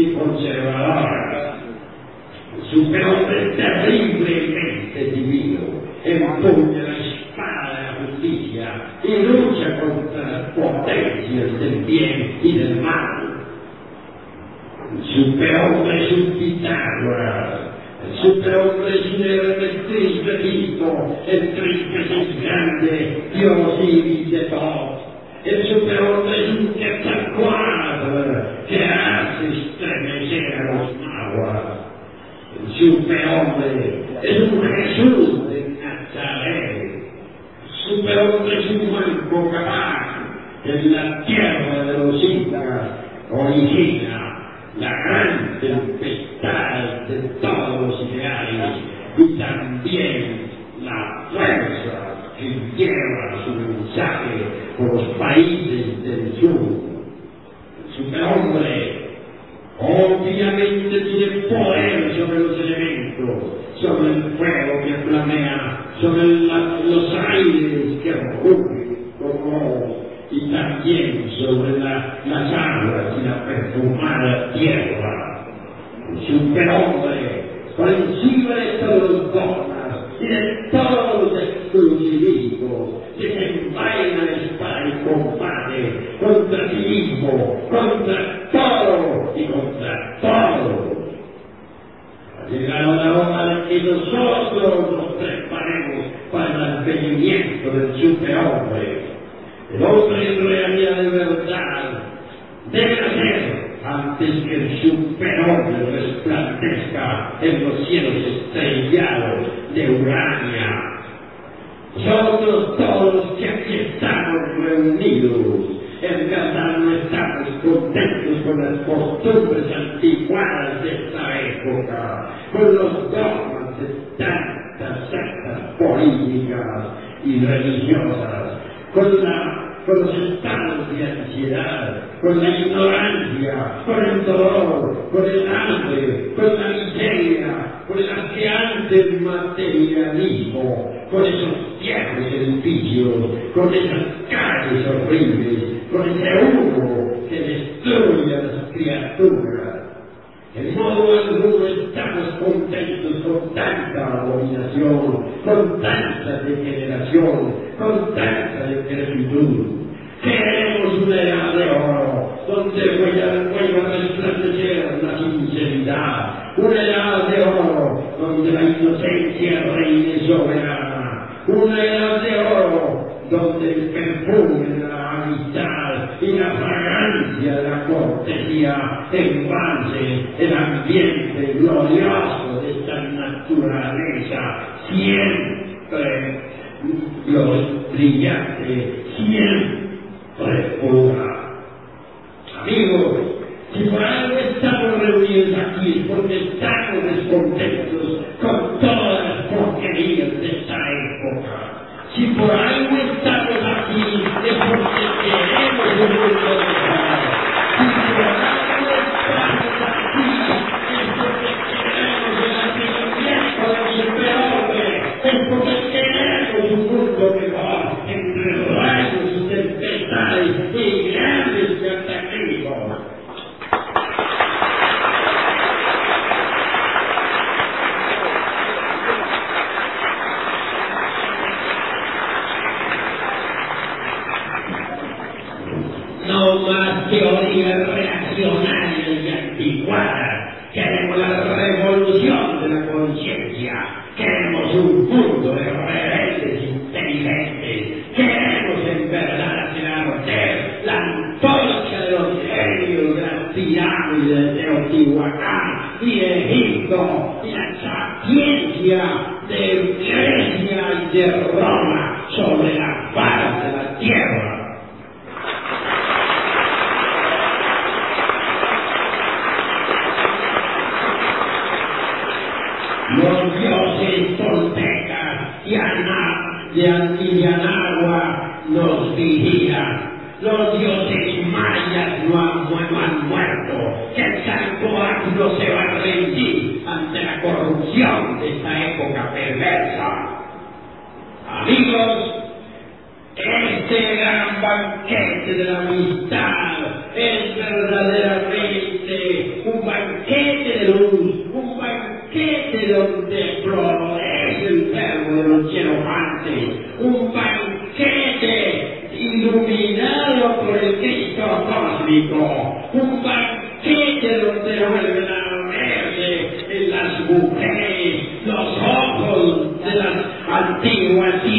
si conserverà superiore terribilmente divino e impone la spada alla giustizia e luce contro la potenza del bene e del male. Superone su Pitagora, superone sull'ermettista Tipo e triste sul grande Diosiride Tot, e superone su si usted hombre es un Jesús de Nazaret, superhombre es un cuerpo capaz en la tierra de los incas origina la gran tempestad de todos los ideales y también la fuerza que lleva su mensaje por los países del sur. El superhombre obviamente tiene poder sobre el fuego que flamea, sobre los aires que rugen como y también sobre la- las aguas y la perfumada tierra. Superhombre, por encima de todos los dogmas y de todos los exclusivismos, desenvaina la espada y combate contra sí mismo, contra todo y contra todo. Ha de que nosotros nos preparemos para el advenimiento del superhombre. El hombre en realidad de verdad debe nacer antes que el superhombre resplandezca en los cielos estrellados de Urania. Nosotros todos que aquí estamos reunidos, en verdad no estamos contentos con las costumbres anticuadas de esta época, con los dogmas de tantas sectas políticas y religiosas, con, la, con los estados de ansiedad, con la ignorancia, con el dolor, con el hambre, con la miseria, con el asqueante materialismo, con esos viejos edificios, con esas calles horribles, con ese humo que destruye a las criaturas. De modo alguno estamos contentos con tanta abominación, con tanta degeneración, con tanta decrepitud. Queremos una edad de oro, donde vuelva a resplandecer la sinceridad, una edad de oro, donde la inocencia reine soberana, una edad de oro, donde el perfume de la amistad y la fragancia de la cortesía embalse el ambiente glorioso de esta naturaleza, siempre los brillante, siempre pura. Amigos, si por algo estamos reunidos aquí es porque estamos descontentos con todas las porquerías de esta época. Si por algo estamos aquí es porque queremos un mundo de Egipto y la sapiencia de de esta época perversa. Amigos, este gran banquete de la amistad es verdaderamente un banquete de luz, un banquete donde florece el verbo de los hierofantes, un banquete iluminado por el Cristo cósmico, un banquete donde vuelven a verse en las mujeres los ojos de las antiguas Sirias,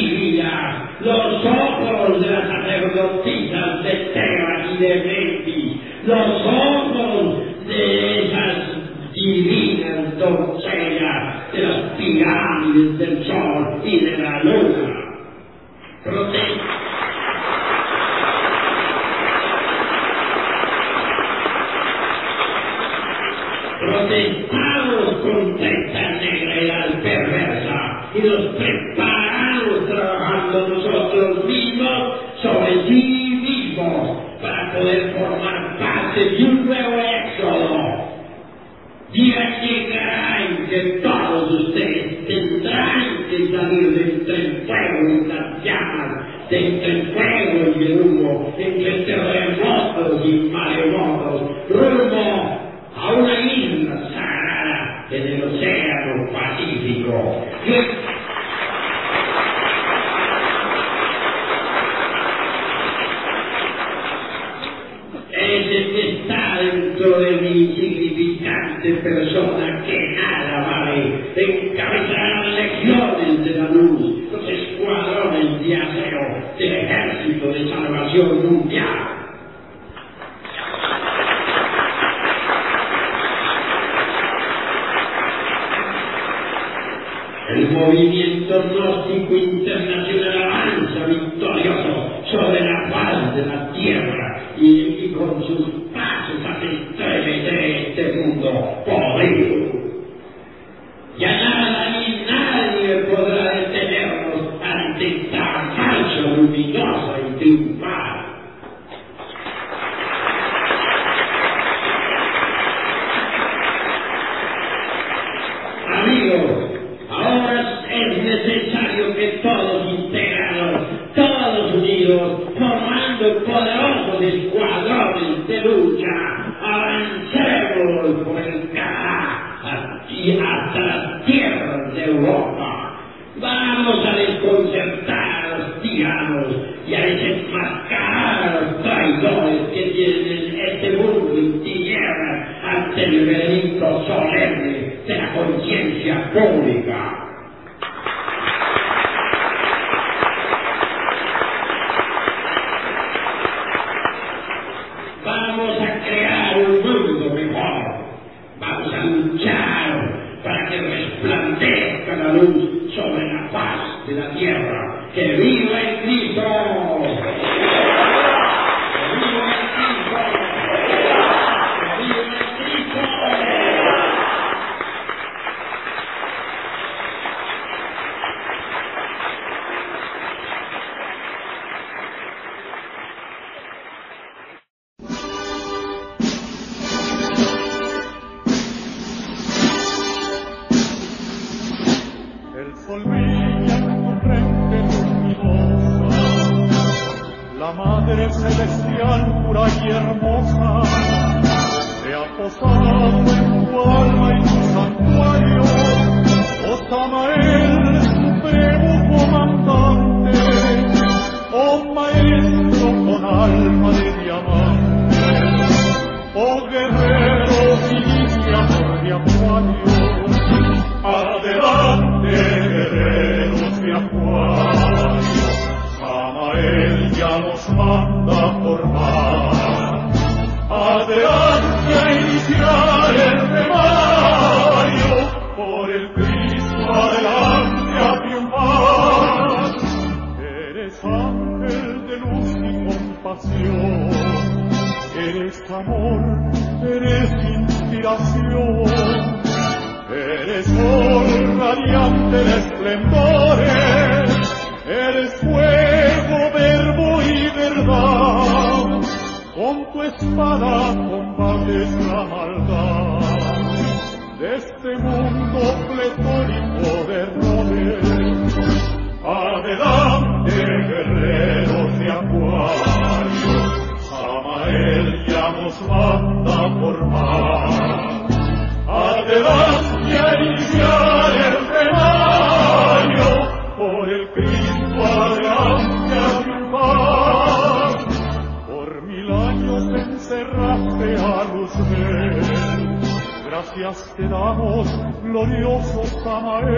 radiante de glorioso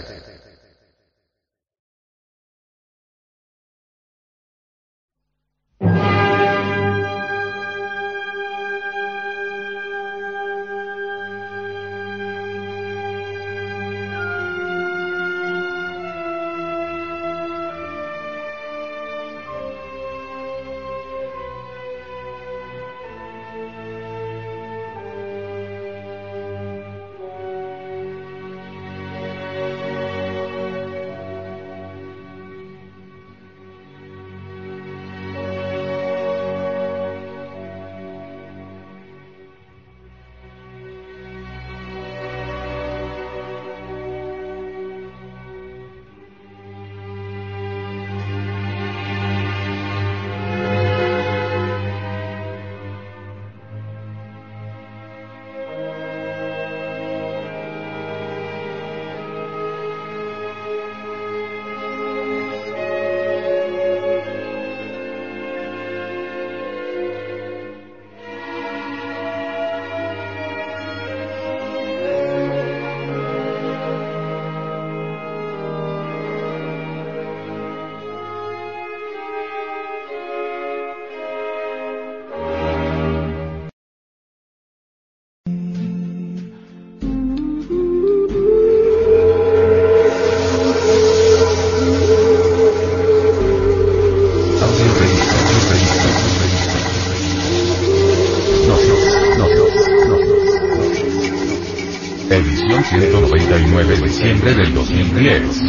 Diciembre del 2010.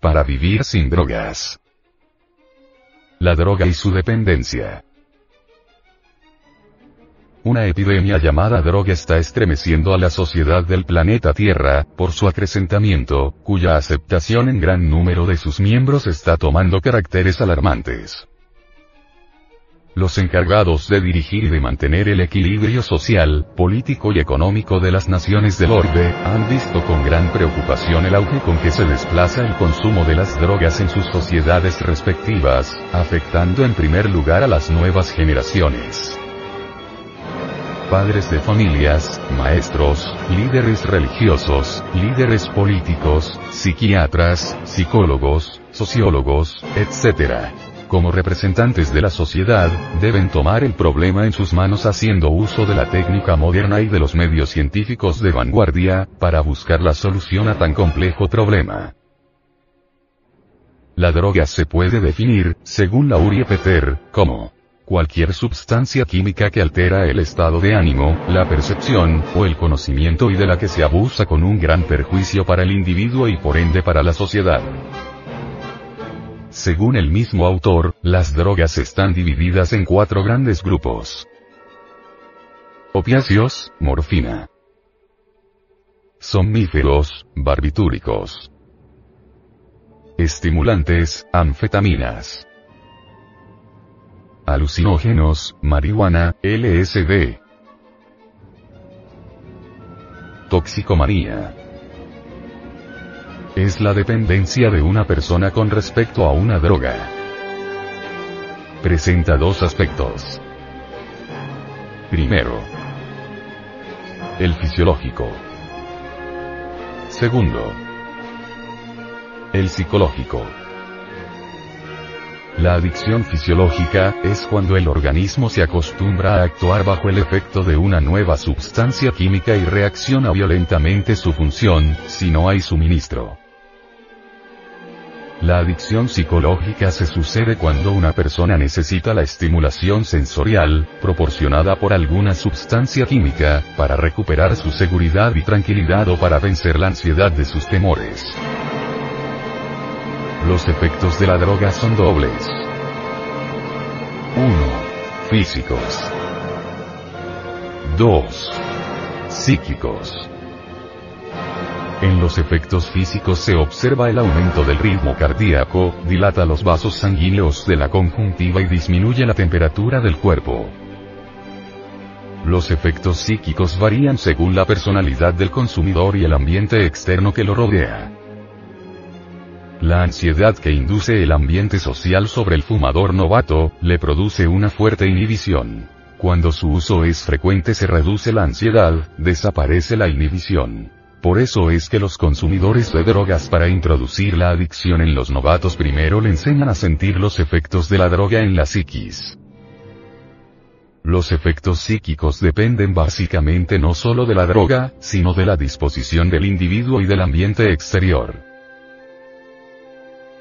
Para vivir sin drogas. La droga y su dependencia. Una epidemia llamada droga está estremeciendo a la sociedad del planeta Tierra, por su acrecentamiento, cuya aceptación en gran número de sus miembros está tomando caracteres alarmantes. Los encargados de dirigir y de mantener el equilibrio social, político y económico de las naciones del orbe, han visto con gran preocupación el auge con que se desplaza el consumo de las drogas en sus sociedades respectivas, afectando en primer lugar a las nuevas generaciones padres de familias, maestros, líderes religiosos, líderes políticos, psiquiatras, psicólogos, sociólogos, etc. Como representantes de la sociedad, deben tomar el problema en sus manos haciendo uso de la técnica moderna y de los medios científicos de vanguardia, para buscar la solución a tan complejo problema. La droga se puede definir, según Laurie Peter, como cualquier sustancia química que altera el estado de ánimo, la percepción, o el conocimiento y de la que se abusa con un gran perjuicio para el individuo y por ende para la sociedad. Según el mismo autor, las drogas están divididas en cuatro grandes grupos. Opiáceos, morfina. Somníferos, barbitúricos. Estimulantes, anfetaminas. Alucinógenos, marihuana, LSD. Toxicomanía. Es la dependencia de una persona con respecto a una droga. Presenta dos aspectos. Primero, el fisiológico. Segundo, el psicológico. La adicción fisiológica es cuando el organismo se acostumbra a actuar bajo el efecto de una nueva sustancia química y reacciona violentamente su función, si no hay suministro. La adicción psicológica se sucede cuando una persona necesita la estimulación sensorial, proporcionada por alguna sustancia química, para recuperar su seguridad y tranquilidad o para vencer la ansiedad de sus temores. Los efectos de la droga son dobles. 1. Físicos. 2. Psíquicos. En los efectos físicos se observa el aumento del ritmo cardíaco, dilata los vasos sanguíneos de la conjuntiva y disminuye la temperatura del cuerpo. Los efectos psíquicos varían según la personalidad del consumidor y el ambiente externo que lo rodea. La ansiedad que induce el ambiente social sobre el fumador novato, le produce una fuerte inhibición. Cuando su uso es frecuente se reduce la ansiedad, desaparece la inhibición. Por eso es que los consumidores de drogas para introducir la adicción en los novatos primero le enseñan a sentir los efectos de la droga en la psiquis. Los efectos psíquicos dependen básicamente no solo de la droga, sino de la disposición del individuo y del ambiente exterior.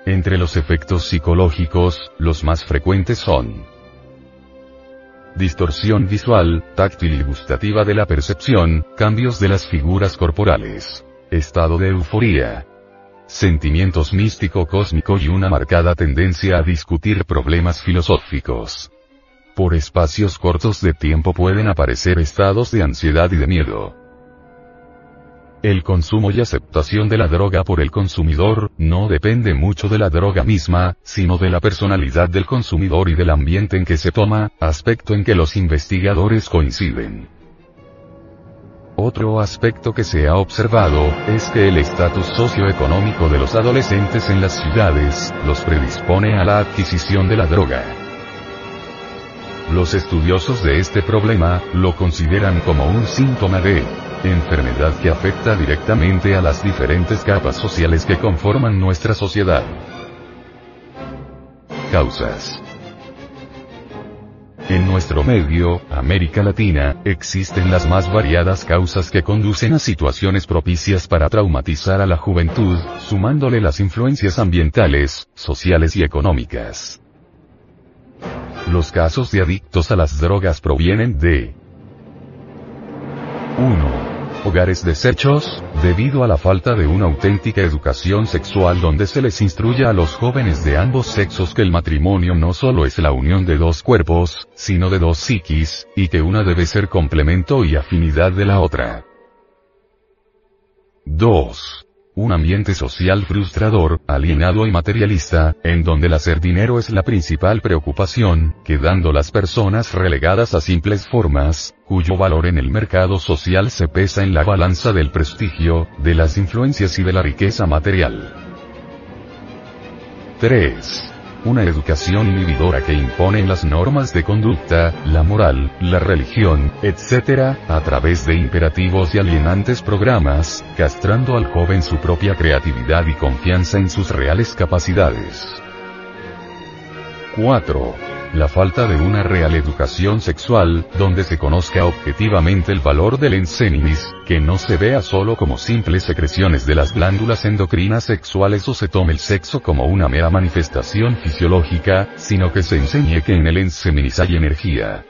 Entre los efectos psicológicos, los más frecuentes son distorsión visual, táctil y gustativa de la percepción, cambios de las figuras corporales, estado de euforía, sentimientos místico-cósmico y una marcada tendencia a discutir problemas filosóficos. Por espacios cortos de tiempo pueden aparecer estados de ansiedad y de miedo. El consumo y aceptación de la droga por el consumidor, no depende mucho de la droga misma, sino de la personalidad del consumidor y del ambiente en que se toma, aspecto en que los investigadores coinciden. Otro aspecto que se ha observado, es que el estatus socioeconómico de los adolescentes en las ciudades, los predispone a la adquisición de la droga. Los estudiosos de este problema, lo consideran como un síntoma de enfermedad que afecta directamente a las diferentes capas sociales que conforman nuestra sociedad. Causas. En nuestro medio, América Latina, existen las más variadas causas que conducen a situaciones propicias para traumatizar a la juventud, sumándole las influencias ambientales, sociales y económicas. Los casos de adictos a las drogas provienen de 1 hogares deshechos, debido a la falta de una auténtica educación sexual donde se les instruya a los jóvenes de ambos sexos que el matrimonio no solo es la unión de dos cuerpos, sino de dos psiquis, y que una debe ser complemento y afinidad de la otra. 2 un ambiente social frustrador, alienado y materialista, en donde el hacer dinero es la principal preocupación, quedando las personas relegadas a simples formas, cuyo valor en el mercado social se pesa en la balanza del prestigio, de las influencias y de la riqueza material. 3 una educación inhibidora que impone las normas de conducta, la moral, la religión, etc., a través de imperativos y alienantes programas, castrando al joven su propia creatividad y confianza en sus reales capacidades. 4. La falta de una real educación sexual, donde se conozca objetivamente el valor del enseninis, que no se vea solo como simples secreciones de las glándulas endocrinas sexuales o se tome el sexo como una mera manifestación fisiológica, sino que se enseñe que en el enseminis hay energía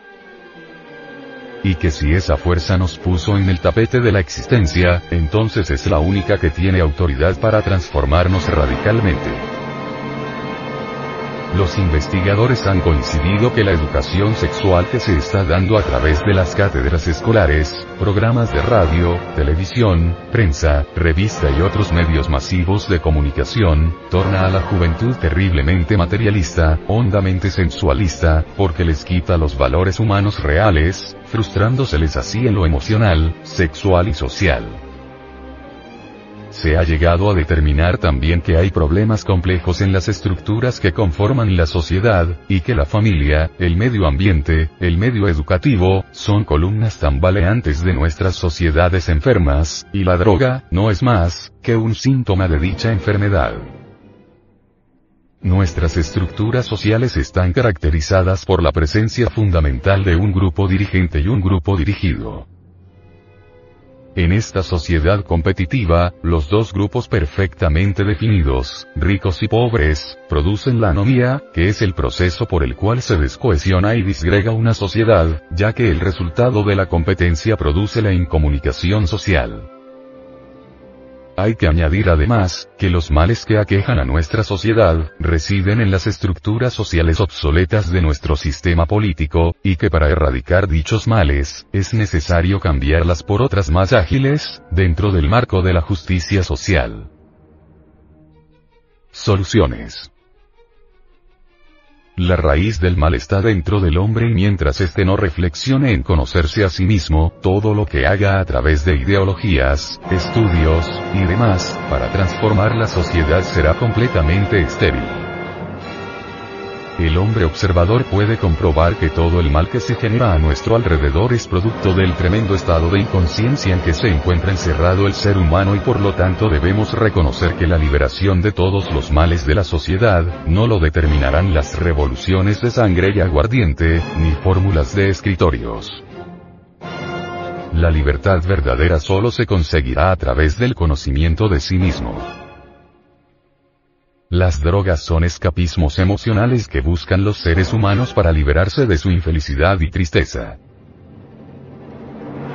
y que si esa fuerza nos puso en el tapete de la existencia, entonces es la única que tiene autoridad para transformarnos radicalmente. Los investigadores han coincidido que la educación sexual que se está dando a través de las cátedras escolares, programas de radio, televisión, prensa, revista y otros medios masivos de comunicación, torna a la juventud terriblemente materialista, hondamente sensualista, porque les quita los valores humanos reales, frustrándoseles así en lo emocional, sexual y social. Se ha llegado a determinar también que hay problemas complejos en las estructuras que conforman la sociedad, y que la familia, el medio ambiente, el medio educativo, son columnas tambaleantes de nuestras sociedades enfermas, y la droga, no es más, que un síntoma de dicha enfermedad. Nuestras estructuras sociales están caracterizadas por la presencia fundamental de un grupo dirigente y un grupo dirigido. En esta sociedad competitiva, los dos grupos perfectamente definidos, ricos y pobres, producen la anomía, que es el proceso por el cual se descohesiona y disgrega una sociedad, ya que el resultado de la competencia produce la incomunicación social. Hay que añadir además, que los males que aquejan a nuestra sociedad, residen en las estructuras sociales obsoletas de nuestro sistema político, y que para erradicar dichos males, es necesario cambiarlas por otras más ágiles, dentro del marco de la justicia social. Soluciones la raíz del mal está dentro del hombre y mientras éste no reflexione en conocerse a sí mismo, todo lo que haga a través de ideologías, estudios, y demás, para transformar la sociedad será completamente estéril. El hombre observador puede comprobar que todo el mal que se genera a nuestro alrededor es producto del tremendo estado de inconsciencia en que se encuentra encerrado el ser humano y por lo tanto debemos reconocer que la liberación de todos los males de la sociedad, no lo determinarán las revoluciones de sangre y aguardiente, ni fórmulas de escritorios. La libertad verdadera solo se conseguirá a través del conocimiento de sí mismo. Las drogas son escapismos emocionales que buscan los seres humanos para liberarse de su infelicidad y tristeza.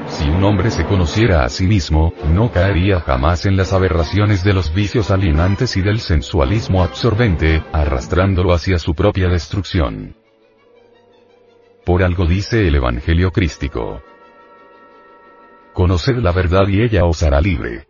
Si un hombre se conociera a sí mismo, no caería jamás en las aberraciones de los vicios alienantes y del sensualismo absorbente, arrastrándolo hacia su propia destrucción. Por algo dice el Evangelio crístico. Conoced la verdad y ella os hará libre.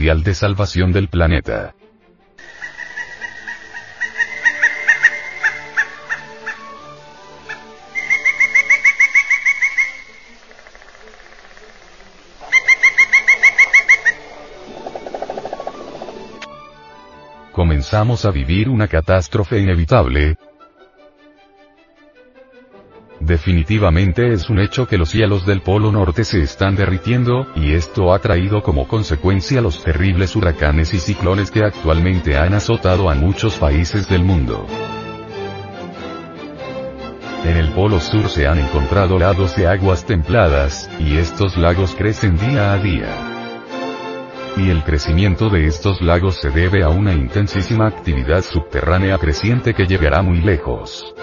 De Salvación del Planeta. Comenzamos a vivir una catástrofe inevitable, Definitivamente es un hecho que los cielos del Polo Norte se están derritiendo, y esto ha traído como consecuencia los terribles huracanes y ciclones que actualmente han azotado a muchos países del mundo. En el Polo Sur se han encontrado lagos de aguas templadas, y estos lagos crecen día a día. Y el crecimiento de estos lagos se debe a una intensísima actividad subterránea creciente que llegará muy lejos.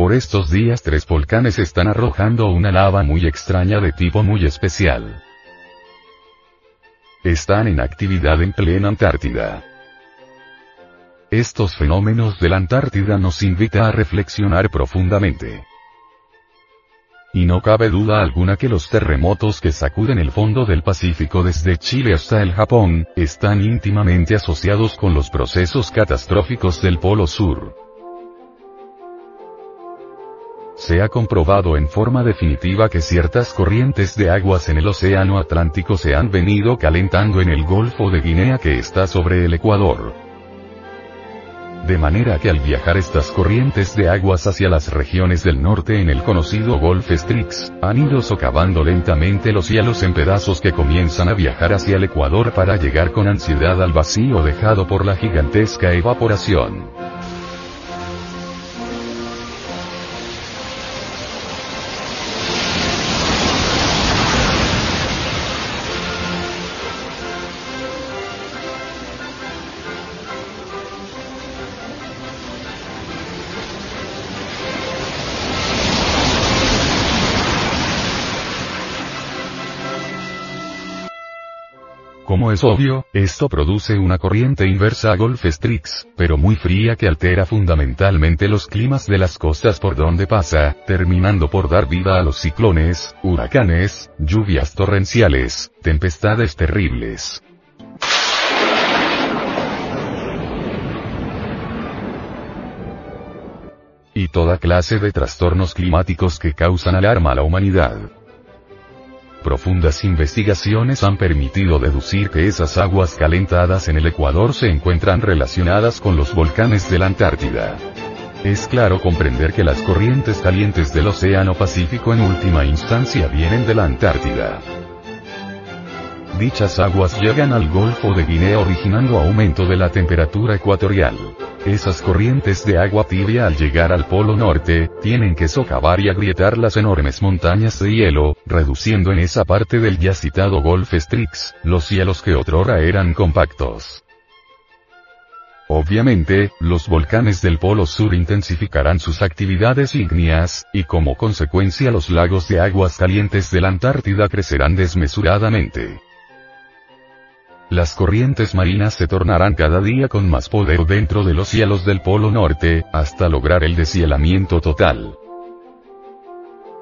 Por estos días tres volcanes están arrojando una lava muy extraña de tipo muy especial. Están en actividad en plena Antártida. Estos fenómenos de la Antártida nos invita a reflexionar profundamente. Y no cabe duda alguna que los terremotos que sacuden el fondo del Pacífico desde Chile hasta el Japón, están íntimamente asociados con los procesos catastróficos del Polo Sur. Se ha comprobado en forma definitiva que ciertas corrientes de aguas en el Océano Atlántico se han venido calentando en el Golfo de Guinea que está sobre el Ecuador. De manera que al viajar estas corrientes de aguas hacia las regiones del norte en el conocido Golf Strix, han ido socavando lentamente los cielos en pedazos que comienzan a viajar hacia el Ecuador para llegar con ansiedad al vacío dejado por la gigantesca evaporación. Como es obvio, esto produce una corriente inversa a Golf Strix, pero muy fría que altera fundamentalmente los climas de las costas por donde pasa, terminando por dar vida a los ciclones, huracanes, lluvias torrenciales, tempestades terribles. Y toda clase de trastornos climáticos que causan alarma a la humanidad. Profundas investigaciones han permitido deducir que esas aguas calentadas en el Ecuador se encuentran relacionadas con los volcanes de la Antártida. Es claro comprender que las corrientes calientes del Océano Pacífico en última instancia vienen de la Antártida. Dichas aguas llegan al Golfo de Guinea originando aumento de la temperatura ecuatorial. Esas corrientes de agua tibia al llegar al Polo Norte, tienen que socavar y agrietar las enormes montañas de hielo, reduciendo en esa parte del ya citado Golf Strix, los cielos que otrora eran compactos. Obviamente, los volcanes del Polo Sur intensificarán sus actividades ígneas, y como consecuencia los lagos de aguas calientes de la Antártida crecerán desmesuradamente. Las corrientes marinas se tornarán cada día con más poder dentro de los cielos del Polo Norte, hasta lograr el deshielamiento total.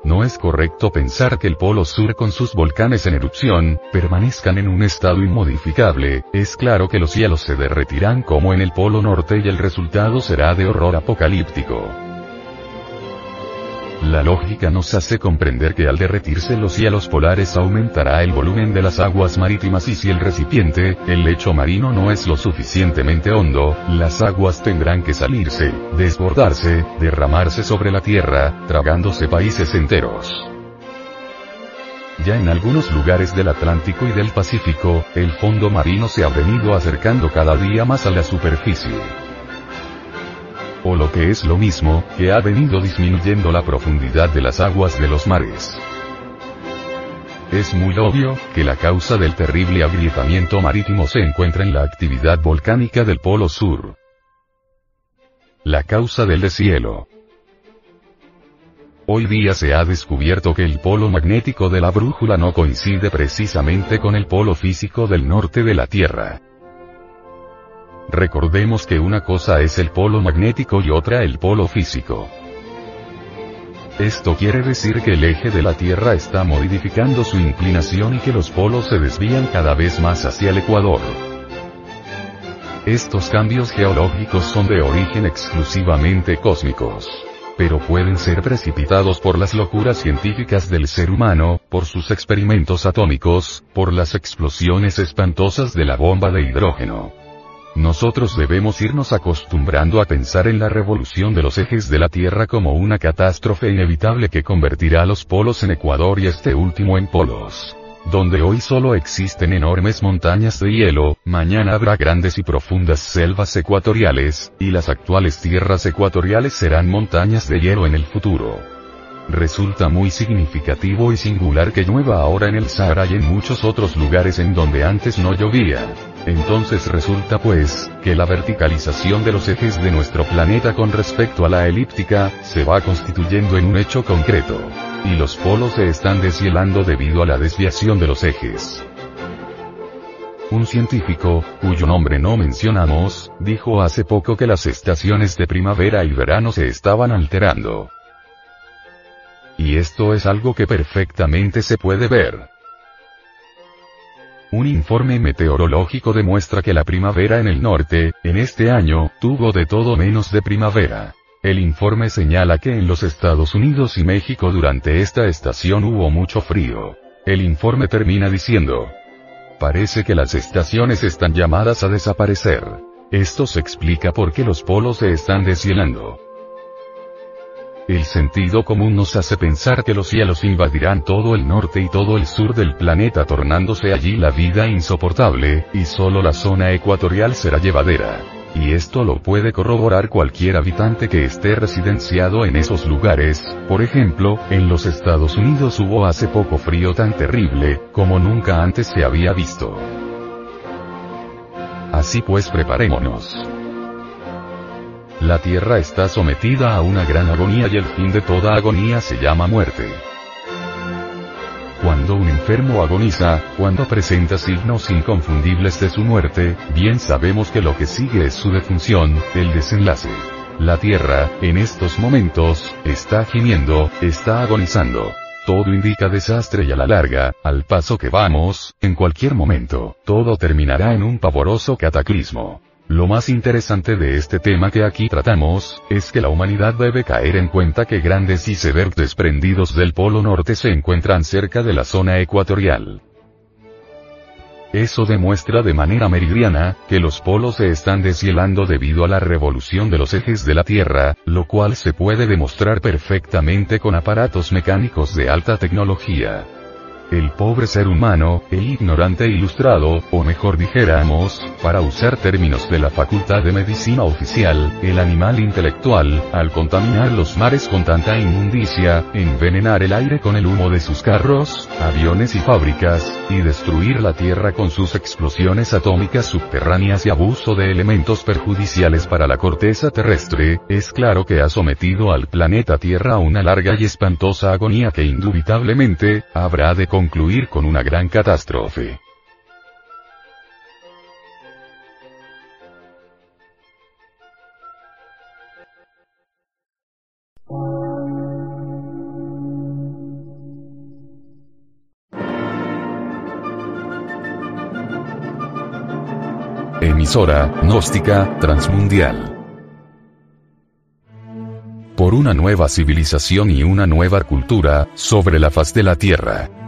No es correcto pensar que el Polo Sur con sus volcanes en erupción, permanezcan en un estado inmodificable, es claro que los cielos se derretirán como en el Polo Norte y el resultado será de horror apocalíptico. La lógica nos hace comprender que al derretirse los cielos polares aumentará el volumen de las aguas marítimas y si el recipiente, el lecho marino no es lo suficientemente hondo, las aguas tendrán que salirse, desbordarse, derramarse sobre la tierra, tragándose países enteros. Ya en algunos lugares del Atlántico y del Pacífico, el fondo marino se ha venido acercando cada día más a la superficie o lo que es lo mismo, que ha venido disminuyendo la profundidad de las aguas de los mares. Es muy obvio, que la causa del terrible agrietamiento marítimo se encuentra en la actividad volcánica del Polo Sur. La causa del deshielo. Hoy día se ha descubierto que el polo magnético de la brújula no coincide precisamente con el polo físico del norte de la Tierra. Recordemos que una cosa es el polo magnético y otra el polo físico. Esto quiere decir que el eje de la Tierra está modificando su inclinación y que los polos se desvían cada vez más hacia el ecuador. Estos cambios geológicos son de origen exclusivamente cósmicos. Pero pueden ser precipitados por las locuras científicas del ser humano, por sus experimentos atómicos, por las explosiones espantosas de la bomba de hidrógeno. Nosotros debemos irnos acostumbrando a pensar en la revolución de los ejes de la Tierra como una catástrofe inevitable que convertirá los polos en Ecuador y este último en polos. Donde hoy solo existen enormes montañas de hielo, mañana habrá grandes y profundas selvas ecuatoriales, y las actuales tierras ecuatoriales serán montañas de hielo en el futuro. Resulta muy significativo y singular que llueva ahora en el Sahara y en muchos otros lugares en donde antes no llovía. Entonces resulta pues, que la verticalización de los ejes de nuestro planeta con respecto a la elíptica, se va constituyendo en un hecho concreto. Y los polos se están deshielando debido a la desviación de los ejes. Un científico, cuyo nombre no mencionamos, dijo hace poco que las estaciones de primavera y verano se estaban alterando. Y esto es algo que perfectamente se puede ver. Un informe meteorológico demuestra que la primavera en el norte, en este año, tuvo de todo menos de primavera. El informe señala que en los Estados Unidos y México durante esta estación hubo mucho frío. El informe termina diciendo, parece que las estaciones están llamadas a desaparecer. Esto se explica por qué los polos se están deshielando. El sentido común nos hace pensar que los cielos invadirán todo el norte y todo el sur del planeta tornándose allí la vida insoportable, y solo la zona ecuatorial será llevadera. Y esto lo puede corroborar cualquier habitante que esté residenciado en esos lugares, por ejemplo, en los Estados Unidos hubo hace poco frío tan terrible, como nunca antes se había visto. Así pues preparémonos. La tierra está sometida a una gran agonía y el fin de toda agonía se llama muerte. Cuando un enfermo agoniza, cuando presenta signos inconfundibles de su muerte, bien sabemos que lo que sigue es su defunción, el desenlace. La tierra, en estos momentos, está gimiendo, está agonizando. Todo indica desastre y a la larga, al paso que vamos, en cualquier momento, todo terminará en un pavoroso cataclismo. Lo más interesante de este tema que aquí tratamos, es que la humanidad debe caer en cuenta que grandes icebergs desprendidos del Polo Norte se encuentran cerca de la zona ecuatorial. Eso demuestra de manera meridiana, que los polos se están deshielando debido a la revolución de los ejes de la Tierra, lo cual se puede demostrar perfectamente con aparatos mecánicos de alta tecnología. El pobre ser humano, el ignorante ilustrado, o mejor dijéramos, para usar términos de la Facultad de Medicina Oficial, el animal intelectual, al contaminar los mares con tanta inmundicia, envenenar el aire con el humo de sus carros, aviones y fábricas, y destruir la Tierra con sus explosiones atómicas subterráneas y abuso de elementos perjudiciales para la corteza terrestre, es claro que ha sometido al planeta Tierra a una larga y espantosa agonía que indubitablemente, habrá de concluir con una gran catástrofe. Emisora, gnóstica, transmundial. Por una nueva civilización y una nueva cultura, sobre la faz de la Tierra.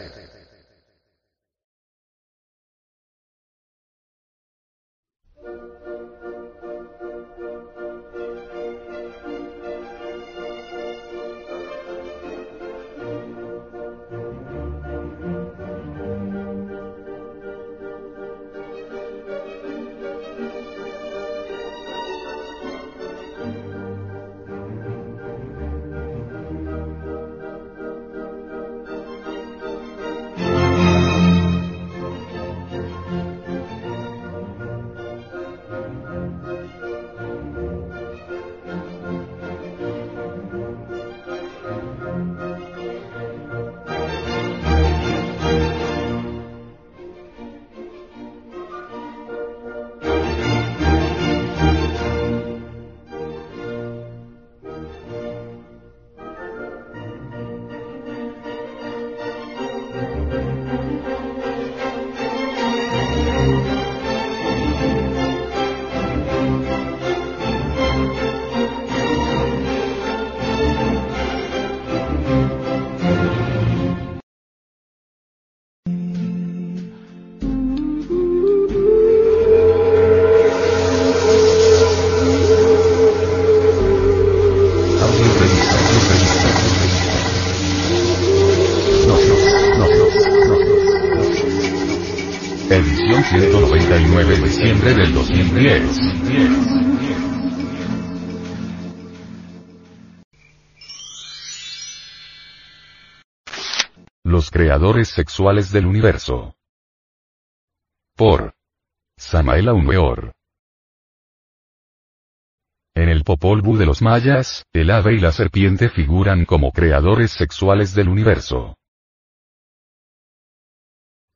Sexuales del universo. Por Samael Aumeor. En el Popol Vuh de los mayas, el ave y la serpiente figuran como creadores sexuales del universo.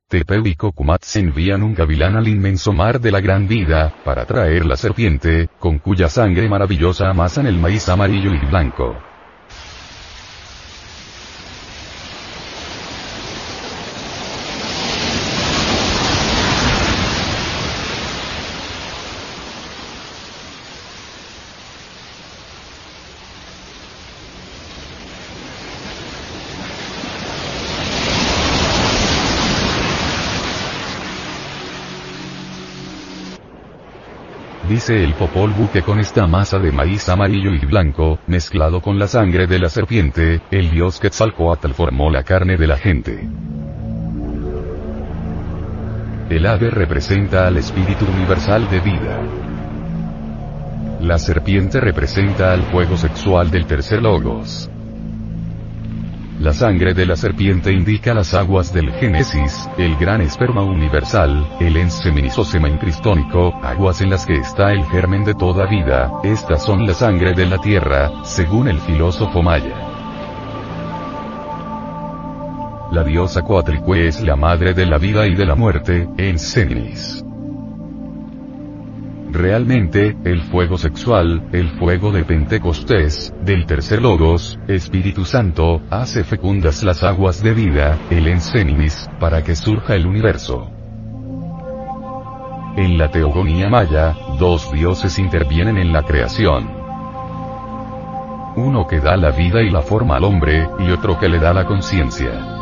Tepeu y Cocumat se envían un gavilán al inmenso mar de la gran vida, para traer la serpiente, con cuya sangre maravillosa amasan el maíz amarillo y blanco. El Popol Vuh con esta masa de maíz amarillo y blanco, mezclado con la sangre de la serpiente, el dios Quetzalcoatl formó la carne de la gente. El ave representa al espíritu universal de vida. La serpiente representa al fuego sexual del tercer logos. La sangre de la serpiente indica las aguas del Génesis, el gran esperma universal, el enseminizosema incristónico, aguas en las que está el germen de toda vida, estas son la sangre de la tierra, según el filósofo maya. La diosa Coatlicue es la madre de la vida y de la muerte, en Cenis. Realmente, el fuego sexual, el fuego de Pentecostés, del tercer logos, Espíritu Santo, hace fecundas las aguas de vida, el Enseninis, para que surja el universo. En la teogonía maya, dos dioses intervienen en la creación. Uno que da la vida y la forma al hombre, y otro que le da la conciencia.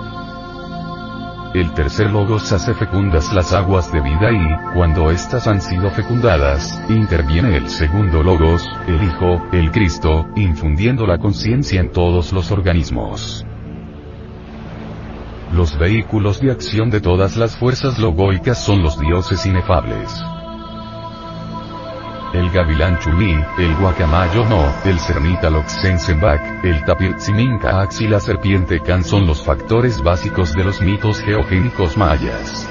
El tercer logos hace fecundas las aguas de vida y, cuando éstas han sido fecundadas, interviene el segundo logos, el Hijo, el Cristo, infundiendo la conciencia en todos los organismos. Los vehículos de acción de todas las fuerzas logoicas son los dioses inefables el gavilán chumí, el guacamayo no, el cernita loxensenbak, el tapirtzimincax y la serpiente can son los factores básicos de los mitos geogénicos mayas.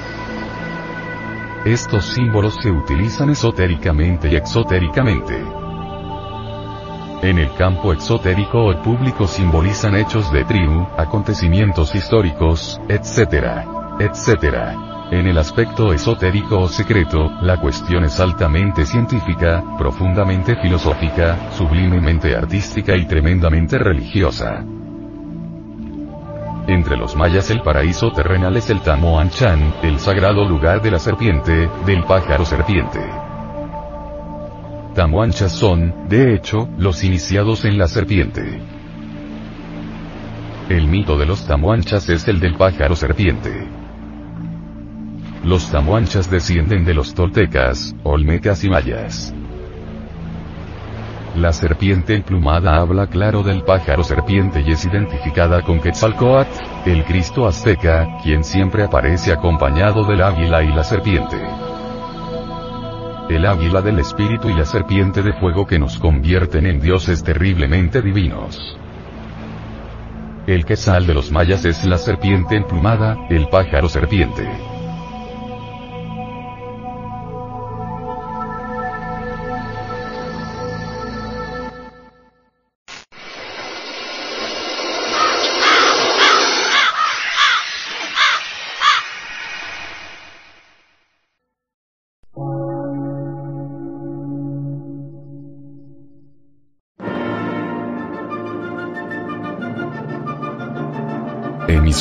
Estos símbolos se utilizan esotéricamente y exotéricamente. En el campo exotérico o público simbolizan hechos de tribu, acontecimientos históricos, etc. etc. En el aspecto esotérico o secreto, la cuestión es altamente científica, profundamente filosófica, sublimemente artística y tremendamente religiosa. Entre los mayas el paraíso terrenal es el Tamoanchan, el sagrado lugar de la serpiente, del pájaro serpiente. Tamoanchas son, de hecho, los iniciados en la serpiente. El mito de los tamuanchas es el del pájaro serpiente. Los tamuanchas descienden de los toltecas, olmecas y mayas. La serpiente emplumada habla claro del pájaro serpiente y es identificada con Quetzalcoatl, el Cristo azteca, quien siempre aparece acompañado del águila y la serpiente. El águila del espíritu y la serpiente de fuego que nos convierten en dioses terriblemente divinos. El quetzal de los mayas es la serpiente emplumada, el pájaro serpiente.